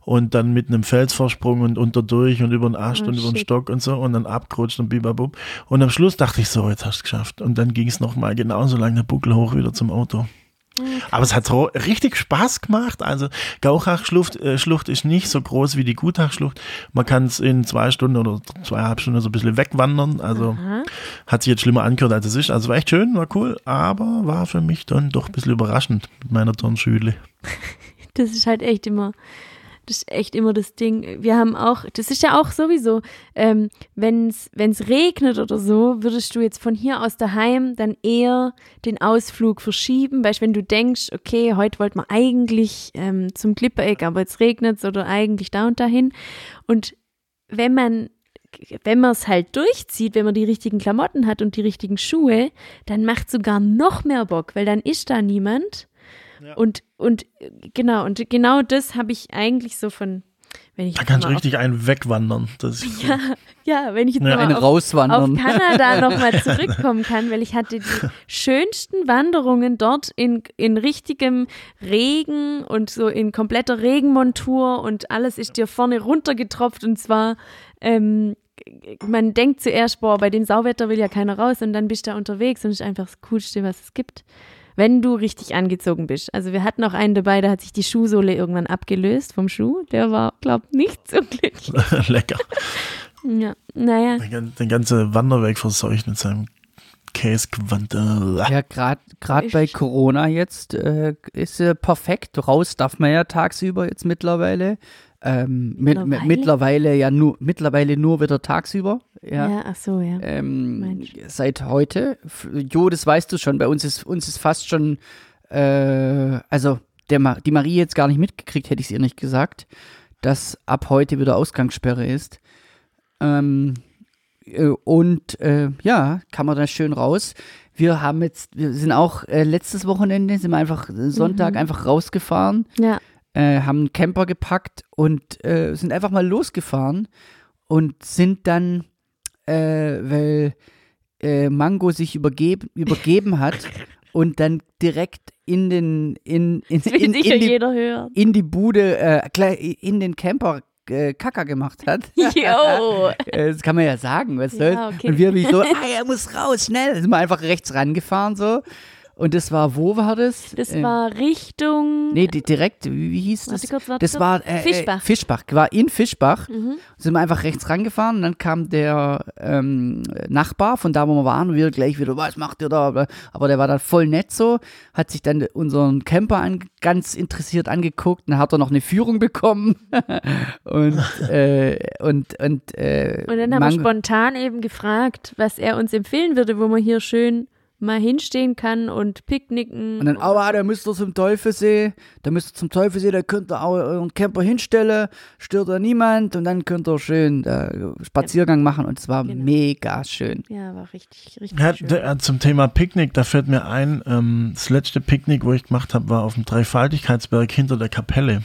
Und dann mit einem Felsvorsprung und unterdurch und über den Ast Oh, und über den. Stock und so und dann abgerutscht und bibabub. Und am Schluss dachte ich so, jetzt hast du es geschafft. Und dann ging es nochmal genauso lang der Buckel hoch wieder zum Auto. Aber es hat ro- richtig Spaß gemacht. Also Gauchachschlucht äh, Schlucht ist nicht so groß wie die Gutachschlucht. Man kann es in zwei Stunden oder zweieinhalb Stunden so ein bisschen wegwandern. Also Aha. hat sich jetzt schlimmer angehört, als es ist. Also war echt schön, war cool, aber war für mich dann doch ein bisschen überraschend mit meiner Turnschüle. Das ist halt echt immer, das ist echt immer das Ding. Wir haben auch, das ist ja auch sowieso, ähm, wenn es regnet oder so, würdest du jetzt von hier aus daheim dann eher den Ausflug verschieben. Weißt wenn du denkst, okay, heute wollten wir eigentlich ähm, zum Klippereck, aber jetzt regnet es oder eigentlich da und dahin. Und wenn man wenn man es halt durchzieht, wenn man die richtigen Klamotten hat und die richtigen Schuhe, dann macht sogar noch mehr Bock, weil dann ist da niemand. Und, und äh, genau, und genau das habe ich eigentlich so von, wenn ich Da kannst du richtig einen wegwandern. Das ist auf, ja, ja, wenn ich jetzt Ja, auf, auf rauswandern. Kanada nochmal zurückkommen kann, weil ich hatte die schönsten Wanderungen dort in, in richtigem Regen und so in kompletter Regenmontur und alles ist dir vorne runtergetropft und zwar, ähm, man denkt zuerst, boah, bei dem Sauwetter will ja keiner raus und dann bist du da unterwegs und ist einfach das Coolste, was es gibt. Wenn du richtig angezogen bist. Also wir hatten auch einen dabei, da hat sich die Schuhsohle irgendwann abgelöst vom Schuh. Der war, glaub nicht so glücklich. lecker. Ja, naja. Den, gan- den ganzen Wanderweg verseucht mit seinem Käsegewander. Ja, gerade gerade bei Corona jetzt äh, ist äh, perfekt. Raus darf man ja tagsüber jetzt mittlerweile. Ähm, mit, mit, Mittlerweile? mittlerweile ja nur mittlerweile nur wieder tagsüber. Ja, Ja. ach so, ja. Ähm, seit heute. Jo, das weißt du schon. Bei uns ist uns ist fast schon äh, also der die Marie jetzt gar nicht mitgekriegt, hätte ich es ihr nicht gesagt, dass ab heute wieder Ausgangssperre ist. Ähm, äh, und äh, ja, kann man da schön raus. Wir haben jetzt, wir sind auch äh, letztes Wochenende, sind wir einfach Sonntag Mhm. einfach rausgefahren, Ja, äh, haben einen Camper gepackt und äh, sind einfach mal losgefahren und sind dann, äh, weil äh, Mango sich übergeben, übergeben hat und dann direkt in den in, in, in, sicher in, die, in die Bude in den Camper Kacker gemacht hat. Jo. Äh, Das kann man ja sagen, was Ja, soll's. okay. Und wir wie so, ah, er muss raus, schnell. Dann sind wir einfach rechts rangefahren so. Und das war, wo war das? Das Äh, war Richtung. Nee, di- direkt, wie, wie hieß das? Kurz, das kurz. war äh, Fischbach. Äh, Fischbach, war in Fischbach. Mhm. Sind wir einfach rechts rangefahren und dann kam der ähm, Nachbar von da, wo wir waren, und wir gleich wieder, was macht ihr da? Aber der war dann voll nett so, hat sich dann unseren Camper an, ganz interessiert angeguckt, dann hat er noch eine Führung bekommen und, äh, und, und, äh, Und dann haben wir spontan eben gefragt, was er uns empfehlen würde, wo man hier schön mal hinstehen kann und picknicken. Und dann, aber da müsst ihr zum Teufelsee, da müsst ihr zum Teufelsee, da könnt ihr auch euren Camper hinstellen, stört da niemand und dann könnt ihr schön äh, Spaziergang machen und es war Genau. mega schön. ja, war richtig, richtig Ja, schön. d- äh, zum Thema Picknick, da fällt mir ein, ähm, das letzte Picknick, wo ich gemacht habe, war auf dem Dreifaltigkeitsberg hinter der Kapelle.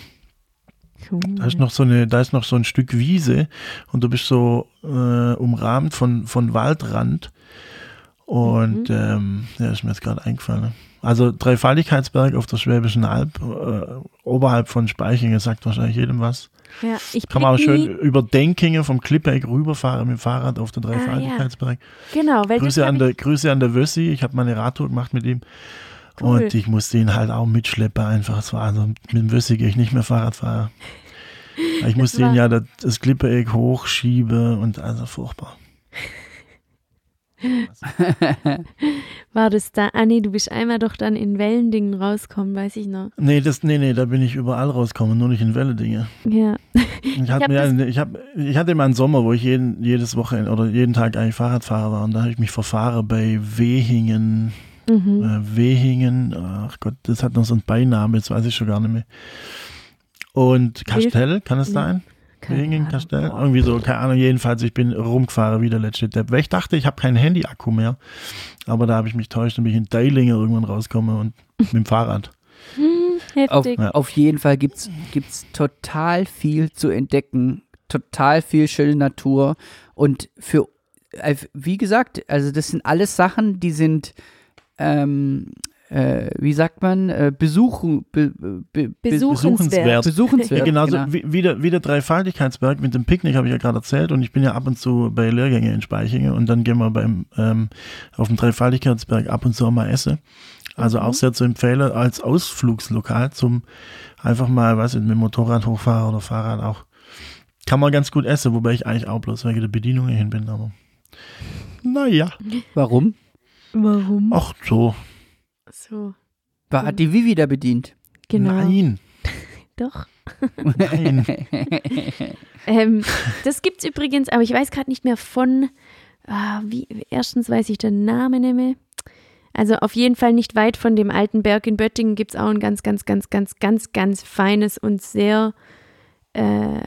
Da ist noch so eine, da ist noch so ein Stück Wiese und du bist so äh, umrahmt von, von Waldrand. Und Mhm. ähm, ja, ist mir jetzt gerade eingefallen. Also Dreifaltigkeitsberg auf der Schwäbischen Alb, äh, oberhalb von Speichingen, sagt wahrscheinlich jedem was. ja, ich Kann man auch schön über Denkingen vom Klippeck rüberfahren mit dem Fahrrad auf den Ah, ja. Dreifaltigkeitsberg. Genau, Grüße an, der, Grüße an der Wössi. Ich habe meine Radtour gemacht mit ihm. Cool. Und ich musste ihn halt auch mitschleppen einfach. Es war also mit dem Wössi gehe ich nicht mehr Fahrrad fahren. Ich musste ihn ja das, das Klippeck hochschieben und also furchtbar. War das da? Ah, nee, du bist einmal doch dann in Wellendingen rausgekommen, weiß ich noch. Nee, das, nee, nee, da bin ich überall rausgekommen, nur nicht in Welledinge. Ja. Ich, hatte hab mir ich, hab, ich hatte mal einen Sommer, wo ich jeden, jedes Wochenende oder jeden Tag eigentlich Fahrradfahrer war und da habe ich mich verfahren bei Wehingen. Mhm. Äh, Wehingen, ach Gott, das hat noch so einen Beinamen, jetzt weiß ich schon gar nicht mehr. Und Castell, kann es sein? Keine. Castell? Irgendwie so, keine Ahnung, jedenfalls, ich bin rumgefahren wie der letzte Depp. Weil ich dachte, ich habe keinen Handy-Akku mehr. Aber da habe ich mich täuscht und bin ich in Deilinger irgendwann rauskomme und mit dem Fahrrad. Hm, Auf. Ja. auf jeden Fall gibt es total viel zu entdecken, total viel schöne Natur und für, äh, wie gesagt, also das sind alles Sachen, die sind, ähm, äh, wie sagt man, äh, besuchen, be, be, be, Besuchenswert. besuchenswert. Ja, genauso genau. wie, wie, der, wie der Dreifaltigkeitsberg mit dem Picknick, habe ich ja gerade erzählt. Und ich bin ja ab und zu bei Lehrgänge in Speichingen und dann gehen wir beim, ähm, auf dem Dreifaltigkeitsberg ab und zu auch mal essen. Also auch sehr zu empfehlen als Ausflugslokal zum einfach mal, weiß ich, mit dem Motorrad hochfahren oder Fahrrad auch. Kann man ganz gut essen, wobei ich eigentlich auch bloß wegen der Bedienung hin bin, aber naja, Warum? Warum? ach so, So, War, hat die Vivi da bedient? genau. nein, Doch. nein. Ähm, das gibt's übrigens, aber ich weiß gerade nicht mehr von. Ah, wie, erstens weiß ich den Namen nicht mehr. Also auf jeden Fall nicht weit von dem alten Berg in Böttingen gibt es auch ein ganz, ganz, ganz, ganz, ganz, ganz feines und sehr, äh,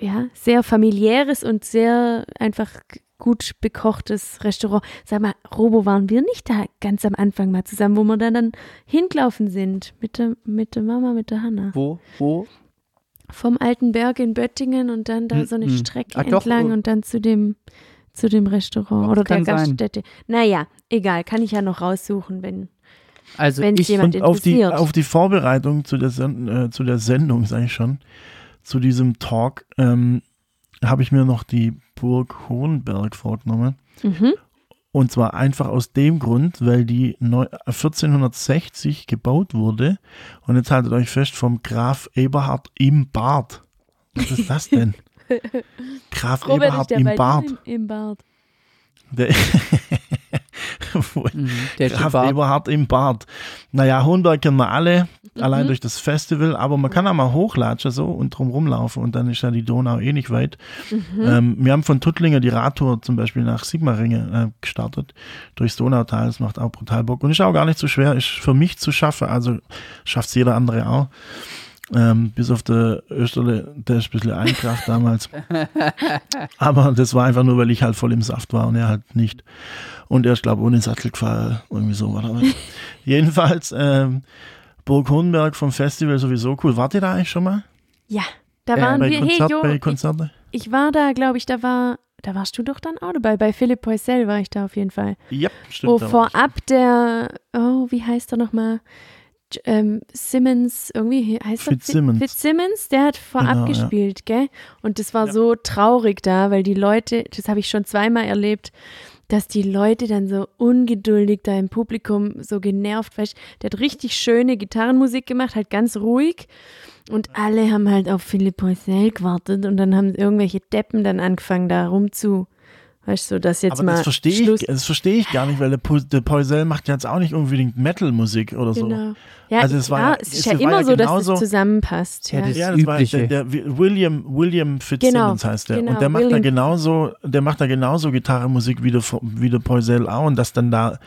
ja, sehr familiäres und sehr einfach gut bekochtes Restaurant. Sag mal, Robo, waren wir nicht da ganz am Anfang mal zusammen, wo wir dann, dann hingelaufen sind mit der, mit der Mama, mit der Hanna? Wo? Wo? vom alten Berg in Böttingen und dann da so eine Mhm. Strecke Ah, doch, entlang oh. und dann zu dem zu dem Restaurant Doch, oder der kann sein. Gaststätte. Naja, egal, kann ich ja noch raussuchen, wenn Also Wenn's ich, jemand- auf die, auf die Vorbereitung zu der, Sen äh, zu der Sendung, sage ich schon, zu diesem Talk, ähm, habe ich mir noch die Burg Hohenberg vorgenommen. mhm. Und zwar einfach aus dem Grund, weil die neu, 1460 gebaut wurde. Und jetzt haltet euch fest, vom Graf Eberhard im Bad. Was ist das denn? Graf Robert Eberhard im dir im, im Bad. Der mhm, der Graf Bart. Eberhard im Bad. Naja, Hohenberg kennen wir alle, allein Mhm. durch das Festival, aber man kann auch mal hochlatschen so und drum rumlaufen und dann ist ja die Donau eh nicht weit. Mhm. Ähm, wir haben von Tuttlinger die Radtour zum Beispiel nach Sigmaringen äh, gestartet, durchs Donautal, das macht auch brutal Bock und ist auch gar nicht so schwer, ist für mich zu schaffen, also schafft es jeder andere auch. Ähm, bis auf der Österle, der ist ein bisschen einkraft damals. Aber das war einfach nur, weil ich halt voll im Saft war und er halt nicht. Und er ist, glaube ohne Sattel gefahren, irgendwie so war das. Jedenfalls, ähm, Burg Hohenberg vom Festival sowieso cool. Wart ihr da eigentlich schon mal? Ja, da Äh, waren bei, wir. Hey, Konzert, Jo, bei ich, Konzerte? ich war da, glaube ich, da war, da warst du doch dann auch dabei. Bei Philipp Poisel war ich da auf jeden Fall. Ja, stimmt. Wo war ich. vorab der, oh, wie heißt er nochmal? Ähm, Simmons, irgendwie heißt er Fitzsimmons. Fitzsimmons, der hat vorab Genau, ja. gespielt, gell? Und das war Ja. so traurig da, weil die Leute, das habe ich schon zweimal erlebt, dass die Leute dann so ungeduldig da im Publikum so genervt, weißt der hat richtig schöne Gitarrenmusik gemacht, halt ganz ruhig. Und alle haben halt auf Philipp Poisel gewartet und dann haben irgendwelche Deppen dann angefangen, da rumzu, weißt du, so, dass jetzt Aber mal das verstehe Schluss ich, das verstehe ich gar nicht, weil der, Poisel macht jetzt auch nicht unbedingt Metal-Musik oder so. Genau. Ja, Also es war ja- es es ist ja war immer ja so, dass genauso- es zusammenpasst. Ja, Ja, das- Ja, das war Übliche. der, der William, William Fitzsimmons Genau, heißt der. genau, und der macht da genauso, der macht da genauso Gitarrenmusik wie der, wie der Poisel auch. Und dass dann da,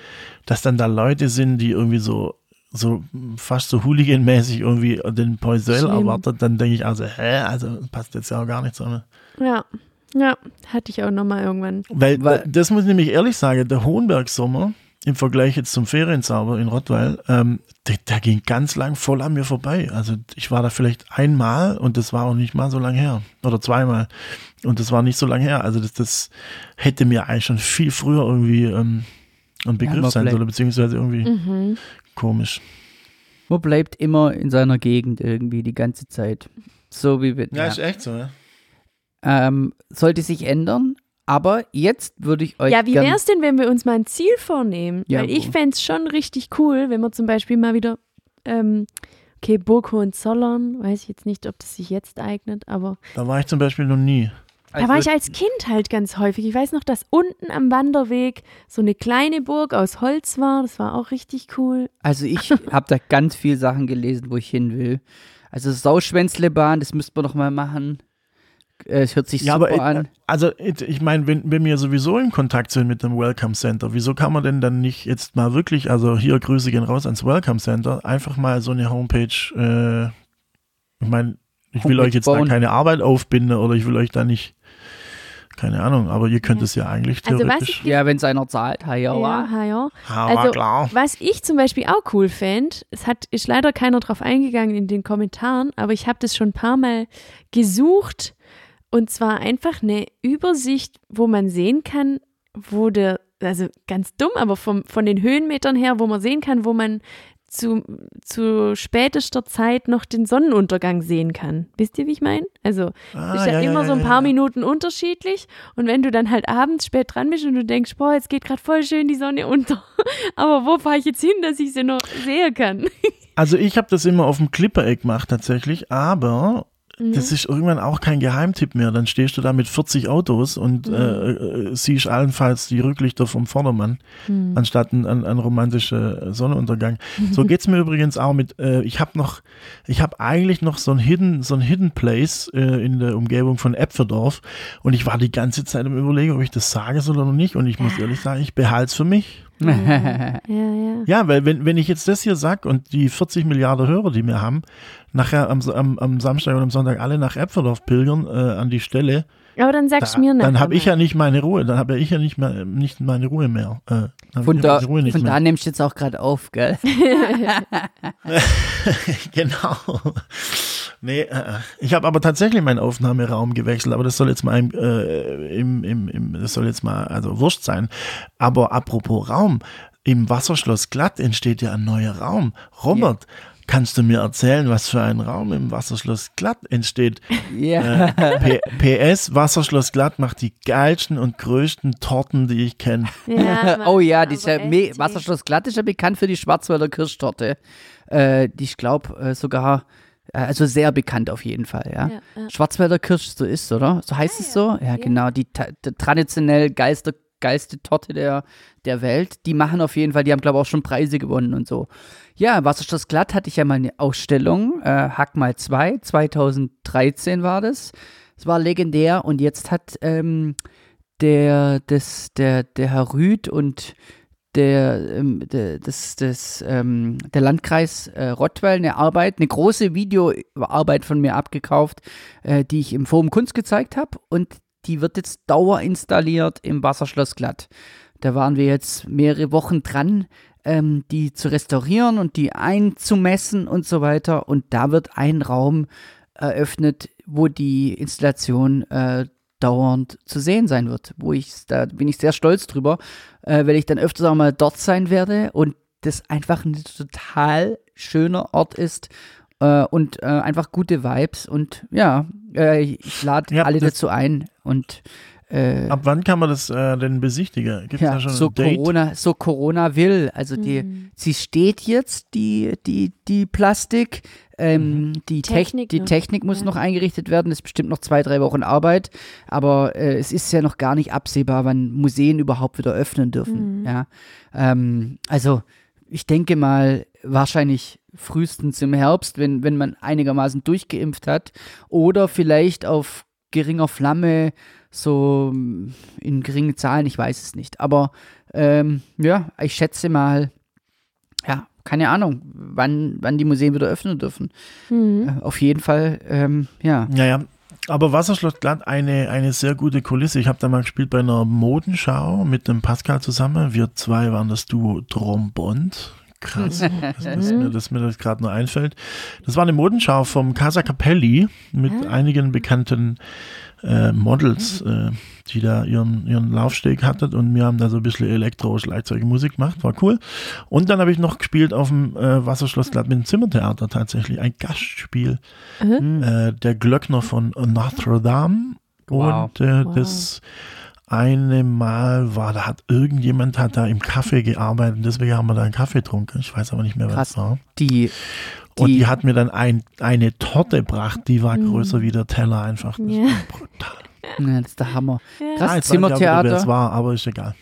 dass dann da Leute sind, die irgendwie so, so fast so Hooligan-mäßig irgendwie den Poisel erwartet, dann denke ich also, hä, also passt jetzt ja auch gar nicht zusammen. ja, ja, hatte ich auch nochmal irgendwann. Weil, Weil- das muss ich nämlich ehrlich sagen, der Hohenberg-Sommer im Vergleich jetzt zum Ferienzauber in Rottweil, ähm, der, der ging ganz lang voll an mir vorbei. Also ich war da vielleicht einmal und das war auch nicht mal so lang her. Oder zweimal. Und das war nicht so lang her. Also das, das hätte mir eigentlich schon viel früher irgendwie ähm, ein Begriff man sein sollen, beziehungsweise irgendwie Mhm. komisch. Man bleibt immer in seiner Gegend irgendwie die ganze Zeit. So wie wir. ja. echt so, ja. Ähm, sollte sich ändern, aber jetzt würde ich euch Ja, wie wäre es denn, wenn wir uns mal ein Ziel vornehmen? Ja, Weil ich fände es schon richtig cool, wenn wir zum Beispiel mal wieder, ähm, okay, Burg Hohenzollern, weiß ich jetzt nicht, ob das sich jetzt eignet, aber Da war ich zum Beispiel noch nie. Da war ich als Kind halt ganz häufig. Ich weiß noch, dass unten am Wanderweg so eine kleine Burg aus Holz war. Das war auch richtig cool. Also ich habe da ganz viele Sachen gelesen, wo ich hin will. Also Sauschwänzlebahn, das müsste man noch mal machen. Äh, Es hört sich Ja, super aber an. also ich meine, wenn, wenn wir sowieso in Kontakt sind mit dem Welcome Center, wieso kann man denn dann nicht jetzt mal wirklich, also hier Grüße gehen raus ans Welcome Center, einfach mal so eine Homepage, äh, ich meine, ich will Homepage euch jetzt da bauen. keine Arbeit aufbinden oder ich will euch da nicht, keine Ahnung, aber ihr könnt es ja eigentlich Also was theoretisch. ich- Ja, wenn es einer zahlt, ha, ja, Ja, ja, ja. Aber Also, klar. was ich zum Beispiel auch cool fände, es hat, ist leider keiner drauf eingegangen in den Kommentaren, aber ich habe das schon ein paar Mal gesucht und zwar einfach eine Übersicht, wo man sehen kann, wo der, also ganz dumm, aber vom, von den Höhenmetern her, wo man sehen kann, wo man zu, zu spätester Zeit noch den Sonnenuntergang sehen kann. Wisst ihr, wie ich meine? Also, Ah, ist ja, ja, immer ja, so ein paar ja. Minuten unterschiedlich. Und wenn du dann halt abends spät dran bist und du denkst, boah, jetzt geht gerade voll schön die Sonne unter. Aber wo fahre ich jetzt hin, dass ich sie noch sehen kann? Also ich habe das immer auf dem Clipper-Eck gemacht tatsächlich, aber Mhm. das ist irgendwann auch kein Geheimtipp mehr. Dann stehst du da mit 40 Autos und Mhm. äh, äh, siehst allenfalls die Rücklichter vom Vordermann, Mhm. anstatt ein, ein, ein romantischer Sonnenuntergang. So geht's mir übrigens auch mit, äh, ich habe noch, ich habe eigentlich noch so ein Hidden, so ein Hidden Place äh, in der Umgebung von Epferdorf und ich war die ganze Zeit im Überlegen, ob ich das sage soll oder nicht und ich muss ehrlich sagen, ich behalte es für mich. Ja, ja. Ja, weil wenn, wenn ich jetzt das hier sag und die 40 Milliarden Hörer, die wir haben, nachher am, am, am Samstag und am Sonntag alle nach Epferdorf pilgern äh, an die Stelle, Aber dann sagst da, du mir nachher dann habe ich ja nicht meine Ruhe, dann habe ich ja nicht, mehr, nicht meine Ruhe mehr. Äh, dann hab Von ich da, Ruhe nicht von mehr. da nimmst du jetzt auch gerade auf, gell? genau. Nee, äh, ich habe aber tatsächlich meinen Aufnahmeraum gewechselt, aber das soll jetzt mal im, äh, im, im, im, das soll jetzt mal, also wurscht sein. Aber apropos Raum, im Wasserschloss Glatt entsteht ja ein neuer Raum. Robert, kannst du mir erzählen, was für ein Raum im Wasserschloss Glatt entsteht? Ja. P PS, Wasserschloss Glatt macht die geilsten und größten Torten, die ich kenne. Ja, oh ja, dieser. Wasserschloss Glatt ist ja bekannt für die Schwarzwälder Kirschtorte. Äh, die ich glaube äh, sogar, äh, also sehr bekannt auf jeden Fall, ja. Ja, ja. Schwarzwälder Kirsch, so ist, oder? So heißt es so? Ja, genau. Die, die traditionell geilste, geilste Torte der, der Welt. Die machen auf jeden Fall, die haben, glaube ich, auch schon Preise gewonnen und so. Ja, Wasserschloss Glatt hatte ich ja mal eine Ausstellung, äh, Hack mal 2, 2013 war das. Es war legendär und jetzt hat ähm, der, das, der, der Herr Rüth und der, ähm, der, das, das, ähm, der Landkreis äh, Rottweil eine Arbeit, eine große Videoarbeit von mir abgekauft, äh, die ich im Forum Kunst gezeigt habe und die wird jetzt dauerinstalliert im Wasserschloss Glatt. Da waren wir jetzt mehrere Wochen dran, ähm, die zu restaurieren und die einzumessen und so weiter. Und da wird ein Raum eröffnet, wo die Installation äh, dauernd zu sehen sein wird. Wo ich, da bin ich sehr stolz drüber, äh, weil ich dann öfters auch mal dort sein werde und das einfach ein total schöner Ort ist äh, und äh, einfach gute Vibes und ja, äh, ich lade Ja, alle dazu ein und äh, Ab wann kann man das äh, denn besichtigen? Gibt es ja, da schon so ein Date? Corona, so Corona will. Also die, Mhm. sie steht jetzt, die, die, die Plastik. Ähm, die Technik, Technik, die? Technik muss Ja. noch eingerichtet werden. Das ist bestimmt noch zwei, drei Wochen Arbeit. Aber äh, es ist ja noch gar nicht absehbar, wann Museen überhaupt wieder öffnen dürfen. Mhm. Ja, ähm, also ich denke mal wahrscheinlich frühestens im Herbst, wenn, wenn man einigermaßen durchgeimpft hat. Oder vielleicht auf geringer Flamme, so mm, in geringen Zahlen, ich weiß es nicht. Aber ähm, ja, ich schätze mal, ja, keine Ahnung, wann, wann die Museen wieder öffnen dürfen. Mhm. Äh, auf jeden Fall, ähm, ja. Ja, ja. Aber Wasserschloss Glatt, eine, eine sehr gute Kulisse. Ich habe da mal gespielt bei einer Modenschau mit dem Pascal zusammen. Wir zwei waren das Duo Trombond. Krass, dass, dass mir, dass mir das gerade nur einfällt. Das war eine Modenschau vom Casa Capelli mit einigen bekannten äh, Models, äh, die da ihren, ihren Laufsteg hatten und wir haben da so ein bisschen Elektro-Schlagzeugmusik gemacht, war cool. Und dann habe ich noch gespielt auf dem äh, Wasserschloss Glatt mit dem Zimmertheater tatsächlich, ein Gastspiel Mhm. äh, der Glöckner von Notre Dame. Wow. Und äh, Wow. das eine Mal war, da hat irgendjemand hat da im Kaffee gearbeitet, deswegen haben wir da einen Kaffee getrunken. Ich weiß aber nicht mehr, was es war. Die, Und die- die hat mir dann ein, eine Torte gebracht, die war größer wie der Teller einfach. Das Ja. war brutal. Ja, das ist der Hammer. Ja. Krass, Ah, wer Zimmertheater. es war, aber ist egal.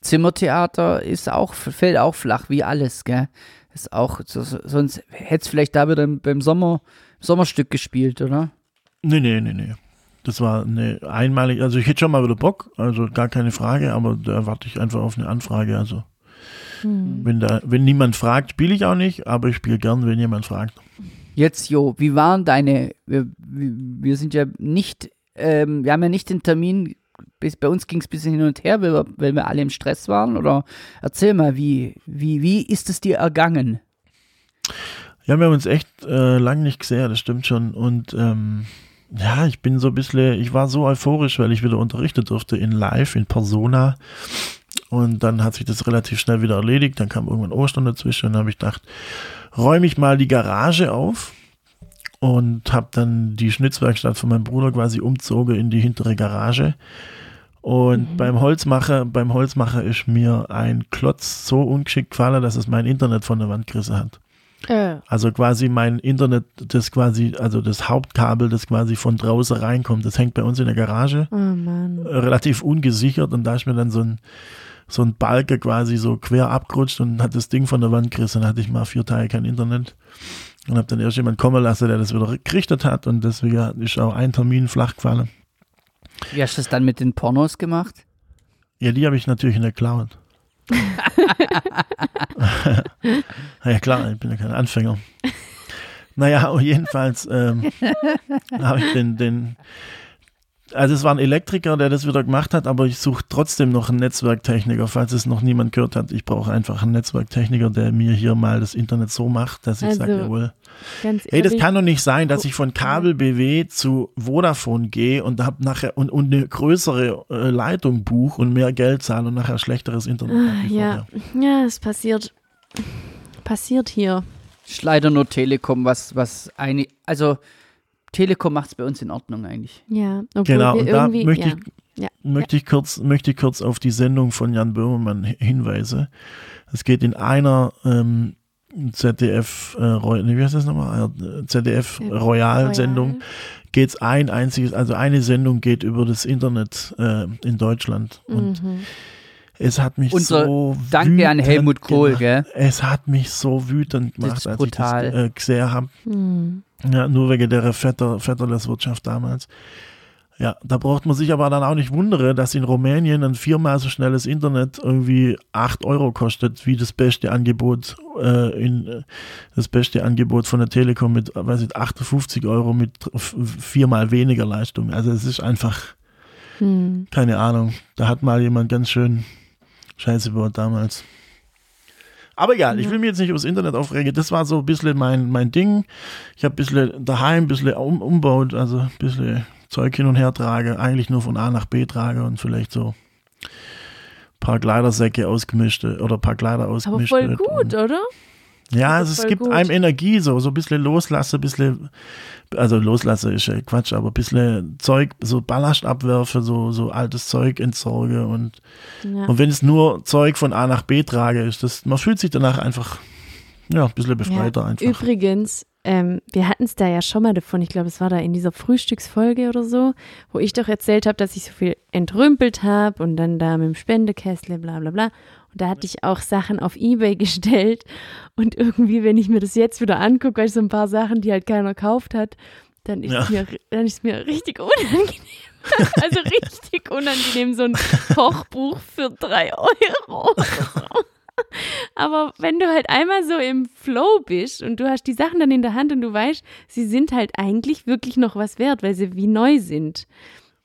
Zimmertheater ist auch, fällt auch flach, wie alles, gell? Ist auch, so, sonst hätte es vielleicht da wieder beim Sommer, Sommerstück gespielt, oder? Nee, nee, nee, nee. Das war eine einmalige, also ich hätte schon mal wieder Bock, also gar keine Frage, aber da warte ich einfach auf eine Anfrage. Also Hm. wenn da, wenn niemand fragt, spiele ich auch nicht, aber ich spiele gern, wenn jemand fragt. Jetzt, Jo, wie waren deine, wir, wir sind ja nicht, ähm, wir haben ja nicht den Termin, bis, bei uns ging es ein bisschen hin und her, weil wir, weil wir alle im Stress waren, oder erzähl mal, wie, wie, wie ist es dir ergangen? Ja, wir haben uns echt äh, lang nicht gesehen, das stimmt schon. Und ähm, ja, ich bin so ein bisschen, ich war so euphorisch, weil ich wieder unterrichten durfte in Live, in Persona. Und dann hat sich das relativ schnell wieder erledigt. Dann kam irgendwann Ostern dazwischen und dann habe ich gedacht, räume ich mal die Garage auf und habe dann die Schnitzwerkstatt von meinem Bruder quasi umzogen in die hintere Garage. Und beim Holzmacher, beim Holzmacher ist mir ein Klotz so ungeschickt gefallen, dass es mein Internet von der Wand gerissen hat. Äh, Also quasi mein Internet, das quasi, also das Hauptkabel, das quasi von draußen reinkommt, das hängt bei uns in der Garage, oh Mann. relativ ungesichert und da ist mir dann so ein, so ein Balken quasi so quer abgerutscht und hat das Ding von der Wand gerissen. Dann hatte ich mal vier Tage kein Internet und habe dann erst jemand kommen lassen, der das wieder gerichtet hat und deswegen ist auch ein Termin flach gefallen. Wie hast du das dann mit den Pornos gemacht? Ja, die habe ich natürlich in der Cloud. Ja klar, ich bin ja kein Anfänger. Naja, jedenfalls ähm, habe ich den, den, also es war ein Elektriker, der das wieder gemacht hat, aber ich suche trotzdem noch einen Netzwerktechniker, falls es noch niemand gehört hat. Ich brauche einfach einen Netzwerktechniker, der mir hier mal das Internet so macht, dass ich Also, sage, jawohl. Ganz Ey, das kann doch nicht sein, dass ich von Kabel BW zu Vodafone gehe und hab nachher und, und eine größere äh, Leitung buche und mehr Geld zahle und nachher schlechteres Internet. Ah, ja. Ja, es passiert. Passiert hier. Ist leider nur Telekom, was, was eine, also Telekom macht es bei uns in Ordnung eigentlich. Ja, obwohl Genau, wir und da irgendwie, möchte ja. ich, Ja. möchte, ich kurz, möchte ich kurz auf die Sendung von Jan Böhmermann hi- hinweisen. Es geht in einer ähm, ZDF, äh, Roy- nee, wie heißt das nochmal? Äh, ZDF Royal-Sendung geht es ein einziges, also eine Sendung geht über das Internet äh, in Deutschland. Und Mhm. es hat mich Unser so Danke an wütend Helmut Kohl, gemacht. gell? Es hat mich so wütend gemacht, ist als brutal. ich das äh, gesehen habe. Hm. Ja, nur wegen der Vetter, Vetterleswirtschaft damals. Ja, da braucht man sich aber dann auch nicht wundern, dass in Rumänien ein viermal so schnelles Internet irgendwie 8 Euro kostet, wie das beste Angebot äh, in äh, das beste Angebot von der Telekom mit, weiß ich, 58 Euro mit viermal weniger Leistung. Also es ist einfach, Hm. keine Ahnung, da hat mal jemand ganz schön Scheiße gebaut damals. Aber egal, ich will mich jetzt nicht übers Internet aufregen. Das war so ein bisschen mein, mein Ding. Ich habe ein bisschen daheim ein bisschen um, umbaut, also ein bisschen Zeug hin und her trage, eigentlich nur von A nach B trage und vielleicht so ein paar Kleidersäcke ausgemischt oder ein paar Kleider Aber ausgemischt. voll gut, oder? Ja, also es gibt gut. einem Energie, so, so ein bisschen loslasse, ein bisschen, also loslasse ist ja Quatsch, aber ein bisschen Zeug, so Ballast abwerfe, so, so altes Zeug entsorge und, Ja. und wenn es nur Zeug von A nach B trage, ist das, man fühlt sich danach einfach, ja, ein bisschen befreiter einfach. Übrigens, ähm, wir hatten es da ja schon mal davon, ich glaube, es war da in dieser Frühstücksfolge oder so, wo ich doch erzählt habe, dass ich so viel entrümpelt habe und dann da mit dem Spendekessel, bla bla bla. Und da hatte ich auch Sachen auf Ebay gestellt und irgendwie, wenn ich mir das jetzt wieder angucke, so ein paar Sachen, die halt keiner gekauft hat, dann ist, Ja. es, mir, dann ist mir richtig unangenehm. also richtig unangenehm, so ein Kochbuch für drei Euro. Aber wenn du halt einmal so im Flow bist und du hast die Sachen dann in der Hand und du weißt, sie sind halt eigentlich wirklich noch was wert, weil sie wie neu sind.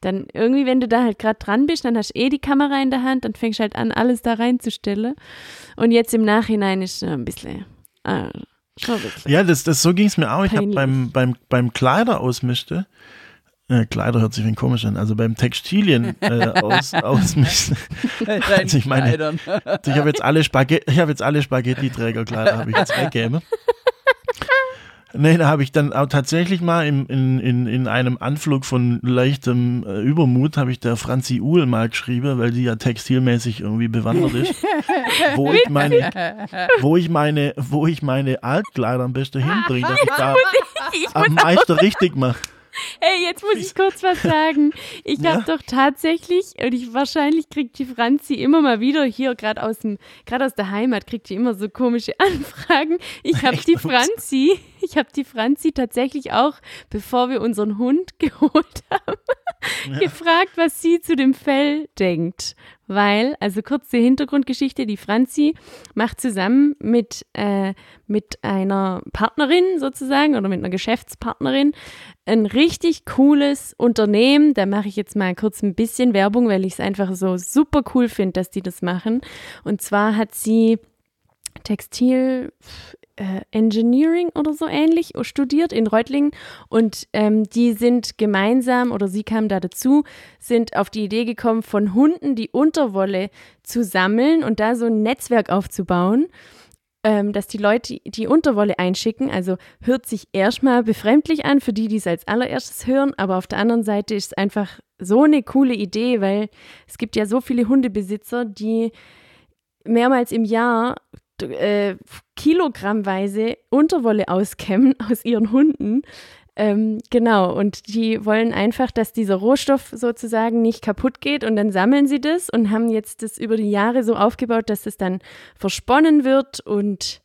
Dann irgendwie, wenn du da halt gerade dran bist, dann hast du eh die Kamera in der Hand, dann fängst du halt an, alles da reinzustellen. Und jetzt im Nachhinein ist äh, ein bisschen, äh. Ja, das, das so ging es mir auch. Ich habe beim, beim, beim Kleider ausmischte, äh, Kleider hört sich wie komisch an, also beim Textilien äh, aus, ausmischen. Also ich meine- ich habe jetzt alle Spaghetti, ich habe jetzt alle Spaghetti-Trägerkleider, habe ich jetzt weggegeben. Nee, da habe ich dann auch tatsächlich mal im, in, in, in einem Anflug von leichtem äh, Übermut, habe ich der Franzi Uhl mal geschrieben, weil die ja textilmäßig irgendwie bewandert ist, wo ich meine, wo ich meine, wo ich meine Altkleider am besten hinbringe, dass ich da am meisten richtig mache. Hey, jetzt muss ich kurz was sagen. Ich Ja? habe doch tatsächlich, und ich wahrscheinlich kriegt die Franzi immer mal wieder hier, gerade aus dem, gerade aus der Heimat, kriegt die immer so komische Anfragen. Ich habe die Franzi, ich habe die Franzi tatsächlich auch, bevor wir unseren Hund geholt haben, gefragt, was sie zu dem Fell denkt. Weil, also kurze Hintergrundgeschichte, die Franzi macht zusammen mit, äh, mit einer Partnerin sozusagen oder mit einer Geschäftspartnerin ein richtig cooles Unternehmen. Da mache ich jetzt mal kurz ein bisschen Werbung, weil ich es einfach so super cool finde, dass die das machen. Und zwar hat sie Textil äh, Engineering oder so ähnlich studiert in Reutlingen und ähm, die sind gemeinsam oder sie kam da dazu, sind auf die Idee gekommen, von Hunden die Unterwolle zu sammeln und da so ein Netzwerk aufzubauen ähm, dass die Leute die Unterwolle einschicken. Also hört sich erstmal befremdlich an für die, die es als allererstes hören, aber auf der anderen Seite ist es einfach so eine coole Idee, weil es gibt ja so viele Hundebesitzer, die mehrmals im Jahr äh, kilogrammweise Unterwolle auskämmen aus ihren Hunden. Ähm, genau, und die wollen einfach, dass dieser Rohstoff sozusagen nicht kaputt geht und dann sammeln sie das und haben jetzt das über die Jahre so aufgebaut, dass es dann versponnen wird und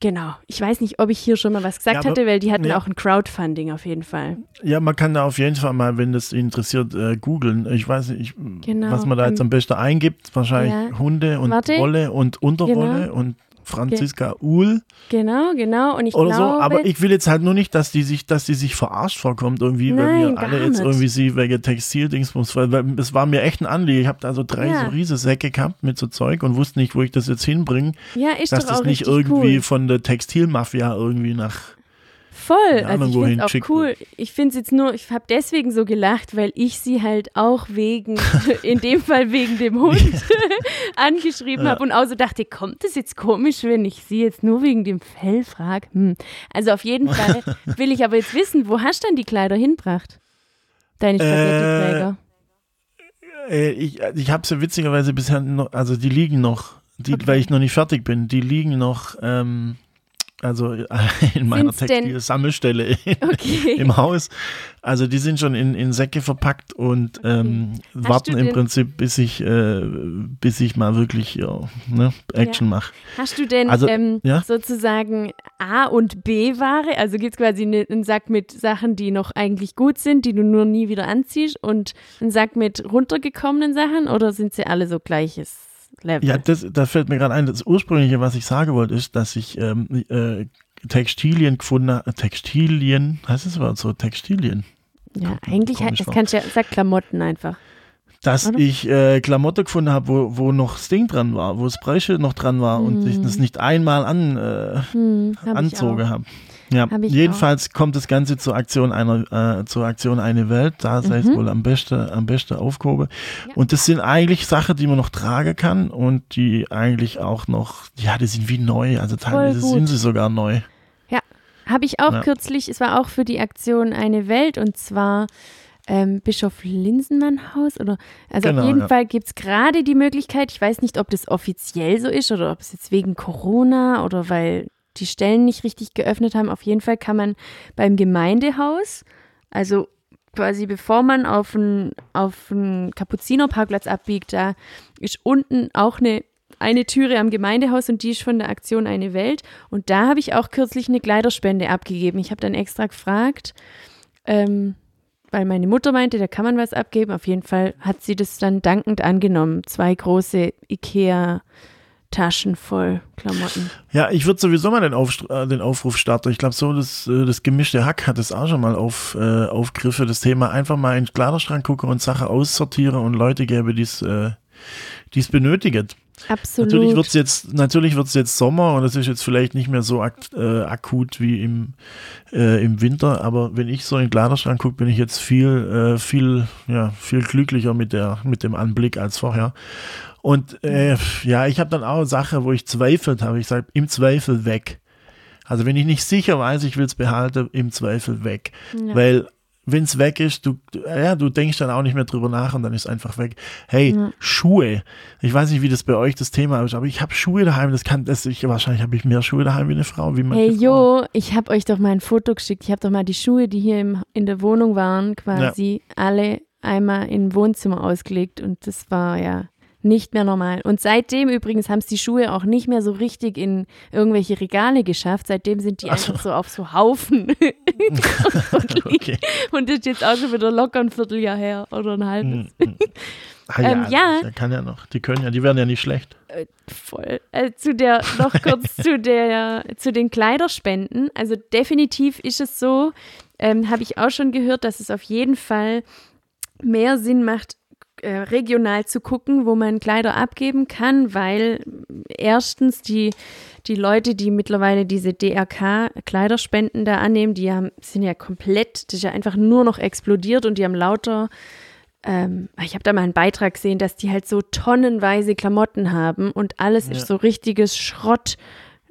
genau. Ich weiß nicht, ob ich hier schon mal was gesagt Ja, hatte, weil die hatten ja. auch ein Crowdfunding auf jeden Fall. Ja, man kann da auf jeden Fall mal, wenn das interessiert, äh, googeln. Ich weiß nicht, ich, Genau, was man da jetzt ähm, am besten eingibt. Wahrscheinlich ja. Hunde und Warte. Wolle und Unterwolle Genau. und Franziska Uhl Genau, genau. Und ich oder glaube, so. Aber ich will jetzt halt nur nicht, dass die sich, dass die sich verarscht vorkommt irgendwie, weil wir alle jetzt nicht. irgendwie sie wegen Textildingsbums, weil, weil es war mir echt ein Anliegen. Ich habe da so drei Ja. so riese Säcke gehabt mit so Zeug und wusste nicht, wo ich das jetzt hinbringe, ja, ist dass doch das auch nicht irgendwie cool. von der Textilmafia irgendwie nach Voll, keine also Ahnung, ich finde es auch cool. Ich finde es jetzt nur, ich habe deswegen so gelacht, weil ich sie halt auch wegen, in dem Fall wegen dem Hund angeschrieben Ja. habe und auch so dachte, kommt es jetzt komisch, wenn ich sie jetzt nur wegen dem Fell frage? Hm. Also auf jeden Fall will ich aber jetzt wissen, wo hast du denn die Kleider hinbracht? Deine Spaghetti-Träger. Äh, ich ich habe sie witzigerweise bisher noch, also die liegen noch, die, Okay. weil ich noch nicht fertig bin, die liegen noch, ähm, also in meiner Textilsammelstelle Okay. im Haus. Also die sind schon in, in Säcke verpackt und ähm, Hast warten im Prinzip, bis ich, äh, bis ich mal wirklich ja, ne, Action mache. Hast du denn Also, ähm, ja? sozusagen A- und B-Ware? Also gibt es quasi ne, einen Sack mit Sachen, die noch eigentlich gut sind, die du nur nie wieder anziehst und einen Sack mit runtergekommenen Sachen oder sind sie alle so gleiches Level? Ja, das, das fällt mir gerade ein. Das ursprüngliche, was ich sagen wollte, ist, dass ich ähm, äh, Textilien gefunden habe. Textilien, heißt es überhaupt so? Textilien. Ja, eigentlich, hat, das kannst du ja, sag Klamotten einfach. dass Oder? ich äh, Klamotte gefunden habe, wo, wo noch das Ding dran war, wo das Preisschild noch dran war und ich das nicht einmal an, äh, Hm, hab anzogen habe. Ja, jedenfalls kommt das Ganze zur Aktion einer, äh, zur Aktion eine Welt. Da sei es Mhm. wohl am besten, am besten aufgehoben. Ja. Und das sind eigentlich Sachen, die man noch tragen kann und die eigentlich auch noch, ja, die sind wie neu. Also teilweise sind sie sogar neu. Habe ich auch Ja. kürzlich, es war auch für die Aktion Eine Welt und zwar ähm, Bischof Linsenmann Haus oder also Genau, auf jeden ja. Fall gibt es gerade die Möglichkeit, ich weiß nicht, ob das offiziell so ist oder ob es jetzt wegen Corona oder weil die Stellen nicht richtig geöffnet haben. Auf jeden Fall kann man beim Gemeindehaus, also quasi bevor man auf einen auf einen Kapuzinerparkplatz abbiegt, da ist unten auch eine eine Türe am Gemeindehaus und die ist von der Aktion Eine Welt. Und da habe ich auch kürzlich eine Kleiderspende abgegeben. Ich habe dann extra gefragt, ähm, weil meine Mutter meinte, da kann man was abgeben. Auf jeden Fall hat sie das dann dankend angenommen. Zwei große Ikea-Taschen voll Klamotten. Ja, ich würde sowieso mal den, Aufst äh, den Aufruf starten. Ich glaube, so das, äh, das gemischte Hack hat es auch schon mal auf, äh, aufgriffen, das Thema einfach mal in den Kleiderschrank gucken und Sachen aussortieren und Leute gäbe, die es äh, die's benötigen. Absolut. Natürlich wird es jetzt, natürlich wird's jetzt Sommer und es ist jetzt vielleicht nicht mehr so ak äh, akut wie im, äh, im Winter, aber wenn ich so in den Kleiderschrank gucke, bin ich jetzt viel, äh, viel, ja, viel glücklicher mit, der, mit dem Anblick als vorher. Und äh, ja, ich habe dann auch eine Sache, wo ich zweifelt habe. Ich sage, im Zweifel weg. Also wenn ich nicht sicher weiß, ich will es behalten, im Zweifel weg. Ja. Weil wenn es weg ist, du, ja, du denkst dann auch nicht mehr drüber nach und dann ist es einfach weg. Hey, ja. Schuhe. Ich weiß nicht, wie das bei euch das Thema ist, aber ich habe Schuhe daheim. Das kann, das, ich, wahrscheinlich habe ich mehr Schuhe daheim wie eine Frau. Wie hey, Jo, ich habe euch doch mal ein Foto geschickt. Ich habe doch mal die Schuhe, die hier im, in der Wohnung waren, quasi ja. alle einmal im Wohnzimmer ausgelegt und das war ja nicht mehr normal. Und seitdem übrigens haben es die Schuhe auch nicht mehr so richtig in irgendwelche Regale geschafft. Seitdem sind die also. einfach so auf so Haufen. okay. Und das ist jetzt auch schon wieder locker ein Vierteljahr her oder ein halbes. Mm, mm. Ah, ja, ähm, ja. Der kann ja noch. Die können ja, die werden ja nicht schlecht. Äh, voll. Äh, zu der, noch kurz zu der, zu den Kleiderspenden. Also definitiv ist es so, ähm, habe ich auch schon gehört, dass es auf jeden Fall mehr Sinn macht, äh, regional zu gucken, wo man Kleider abgeben kann, weil erstens die, die Leute, die mittlerweile diese DRK-Kleiderspenden da annehmen, die haben, sind ja komplett, das ist ja einfach nur noch explodiert und die haben lauter, ähm, ich habe da mal einen Beitrag gesehen, dass die halt so tonnenweise Klamotten haben und alles ja. ist so richtiges Schrott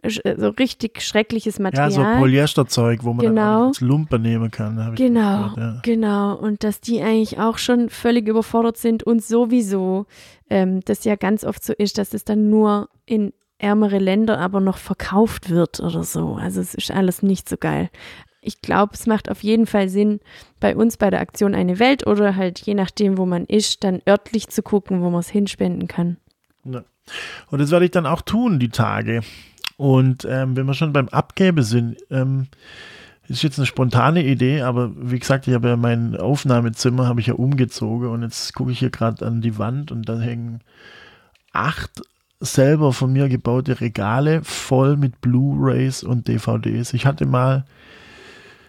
so richtig schreckliches Material. Ja, so Polyesterzeug, wo man genau. dann als Lumpe nehmen kann. Genau, ja. genau. Und dass die eigentlich auch schon völlig überfordert sind und sowieso ähm, das ja ganz oft so ist, dass es dann nur in ärmere Länder aber noch verkauft wird oder so. Also es ist alles nicht so geil. Ich glaube, es macht auf jeden Fall Sinn, bei uns bei der Aktion eine Welt oder halt je nachdem, wo man ist, dann örtlich zu gucken, wo man es hinspenden kann. Ja. Und das werde ich dann auch tun, die Tage. Und ähm, wenn wir schon beim Abgebe sind, ähm, ist jetzt eine spontane Idee, aber wie gesagt, ich habe ja mein Aufnahmezimmer habe ich ja umgezogen und jetzt gucke ich hier gerade an die Wand und da hängen acht selber von mir gebaute Regale voll mit Blu-rays und DVDs. Ich hatte mal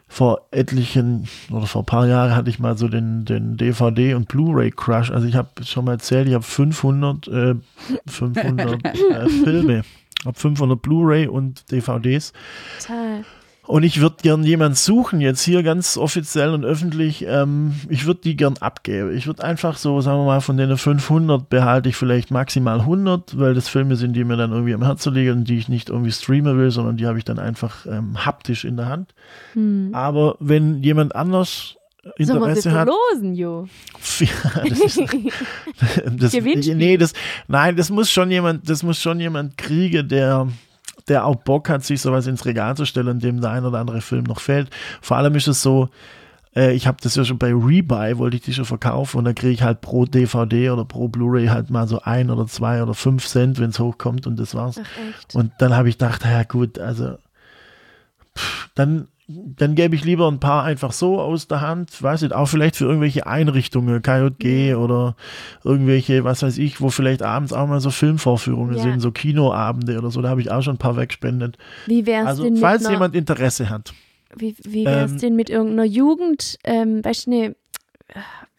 vor etlichen oder vor ein paar Jahren hatte ich mal so den, den DVD und Blu-ray Crush. Also ich habe schon mal erzählt, ich habe 500, äh, 500 äh, Filme habe 500 Blu-ray und DVDs. Toll. Und ich würde gern jemanden suchen, jetzt hier ganz offiziell und öffentlich. Ähm, ich würde die gern abgeben. Ich würde einfach so, sagen wir mal, von den 500 behalte ich vielleicht maximal 100, weil das Filme sind, die mir dann irgendwie am Herzen liegen und die ich nicht irgendwie streamen will, sondern die habe ich dann einfach ähm, haptisch in der Hand. Hm. Aber wenn jemand anders Interesse hat. Losen, Jo. Ja, das ist, das, nee, das, nein, das muss schon jemand, das muss schon jemand kriegen, der, der auch Bock hat, sich sowas ins Regal zu stellen, dem der ein oder andere Film noch fällt. Vor allem ist es so, äh, ich habe das ja schon bei Rebuy, wollte ich die schon verkaufen und dann kriege ich halt pro DVD oder pro Blu-ray halt mal so ein oder zwei oder fünf Cent, wenn es hochkommt und das war's. Ach, und dann habe ich gedacht, ja gut, also pff, dann dann gebe ich lieber ein paar einfach so aus der Hand, weiß nicht, auch vielleicht für irgendwelche Einrichtungen, KJG oder irgendwelche, was weiß ich, wo vielleicht abends auch mal so Filmvorführungen ja. sind, so Kinoabende oder so, da habe ich auch schon ein paar weggespendet. Wie wäre es also, denn falls einer, jemand Interesse hat. Wie, wie wäre es ähm, denn mit irgendeiner Jugend, ähm, weißt du, ne,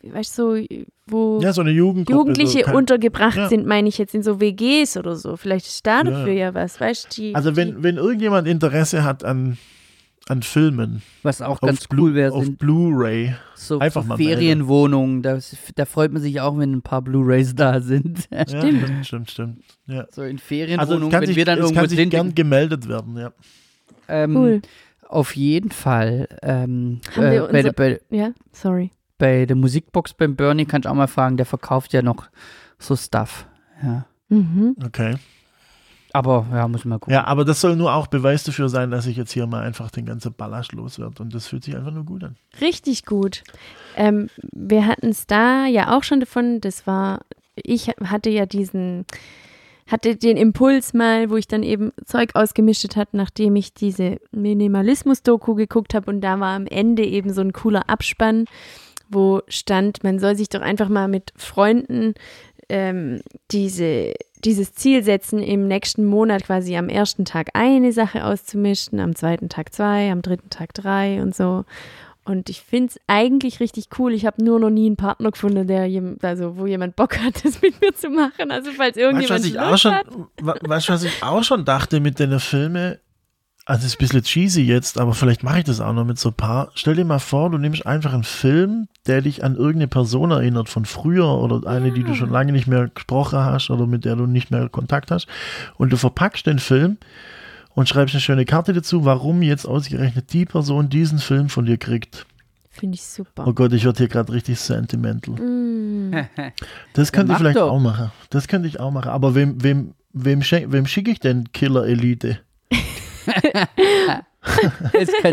weißt so, wo ja, so Jugendliche so untergebracht ja. sind, meine ich jetzt in so WGs oder so. Vielleicht ist da dafür ja, ja was, weißt du? Also wenn, wenn irgendjemand Interesse hat an an Filmen. Was auch ganz cool wäre. Auf Blu-ray. So Einfach mal Ferienwohnungen. Da, da, freut man sich auch, wenn ein paar Blu-rays da sind. Ja, stimmt. Stimmt, stimmt. Ja. So in Ferienwohnungen, also wenn sich, wir dann irgendwo kann sind. gern gemeldet werden, ja. Ähm, cool. Auf jeden Fall. Ähm, Haben äh, wir bei, bei, ja, sorry. Bei der Musikbox beim Bernie kannst du auch mal fragen, der verkauft ja noch so Stuff. Ja. Mhm. Okay. Aber ja, muss man gucken. Ja, aber das soll nur auch Beweis dafür sein, dass ich jetzt hier mal einfach den ganzen Ballast loswerde. Und das fühlt sich einfach nur gut an. Richtig gut. Ähm, wir hatten es da ja auch schon davon. Das war, ich hatte ja diesen, hatte den Impuls mal, wo ich dann eben Zeug ausgemischt hat, nachdem ich diese Minimalismus-Doku geguckt habe. Und da war am Ende eben so ein cooler Abspann, wo stand, man soll sich doch einfach mal mit Freunden ähm, diese dieses Ziel setzen, im nächsten Monat quasi am ersten Tag eine Sache auszumischen, am zweiten Tag zwei, am dritten Tag drei und so. Und ich finde es eigentlich richtig cool. Ich habe nur noch nie einen Partner gefunden, der also wo jemand Bock hat, das mit mir zu machen. Also falls irgendjemand weißt, was ich auch schon, hat. Weißt du, was ich auch schon dachte mit den Filmen? Also ist ein bisschen cheesy jetzt, aber vielleicht mache ich das auch noch mit so ein paar. Stell dir mal vor, du nimmst einfach einen Film, der dich an irgendeine Person erinnert von früher oder eine, ja. die du schon lange nicht mehr gesprochen hast oder mit der du nicht mehr Kontakt hast. Und du verpackst den Film und schreibst eine schöne Karte dazu, warum jetzt ausgerechnet die Person diesen Film von dir kriegt. Finde ich super. Oh Gott, ich werde hier gerade richtig sentimental. Mm. Das könnte ich vielleicht doch. auch machen. Das könnte ich auch machen. Aber wem, wem, wem, wem schicke ich denn Killer Elite?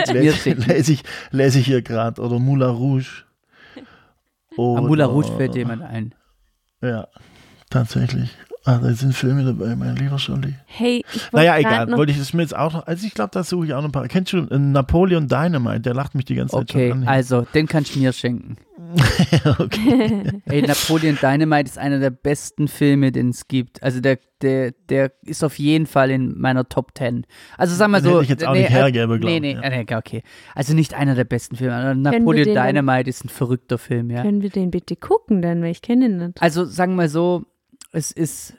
Du mir Lese, schicken. lese, ich, lese ich hier gerade. Oder Moulin Rouge. Am Moulin Oder- Rouge fällt jemand ein. Ja, tatsächlich. Ah, da sind Filme dabei, mein lieber Scholli. Hey, ich wollte Naja, egal. noch Wollte ich das mir jetzt auch noch. Also, ich glaube, da suche ich auch noch ein paar. Kennst du äh, Napoleon Dynamite? Der lacht mich die ganze Zeit Okay, schon an. also, den kannst du mir schenken. okay. Ey, Napoleon Dynamite ist einer der besten Filme, den es gibt. Also der, der, der ist auf jeden Fall in meiner Top 10. Also sag mal Den so. hätte ich jetzt auch nee, nicht äh, hergeben, glaub Nee, ich, nee, ja. äh, nee, okay. Also nicht einer der besten Filme. Napoleon den Dynamite ist ein verrückter Film, ja. Können wir den bitte gucken dann, weil ich kenne ihn nicht. Also sagen wir so, es ist,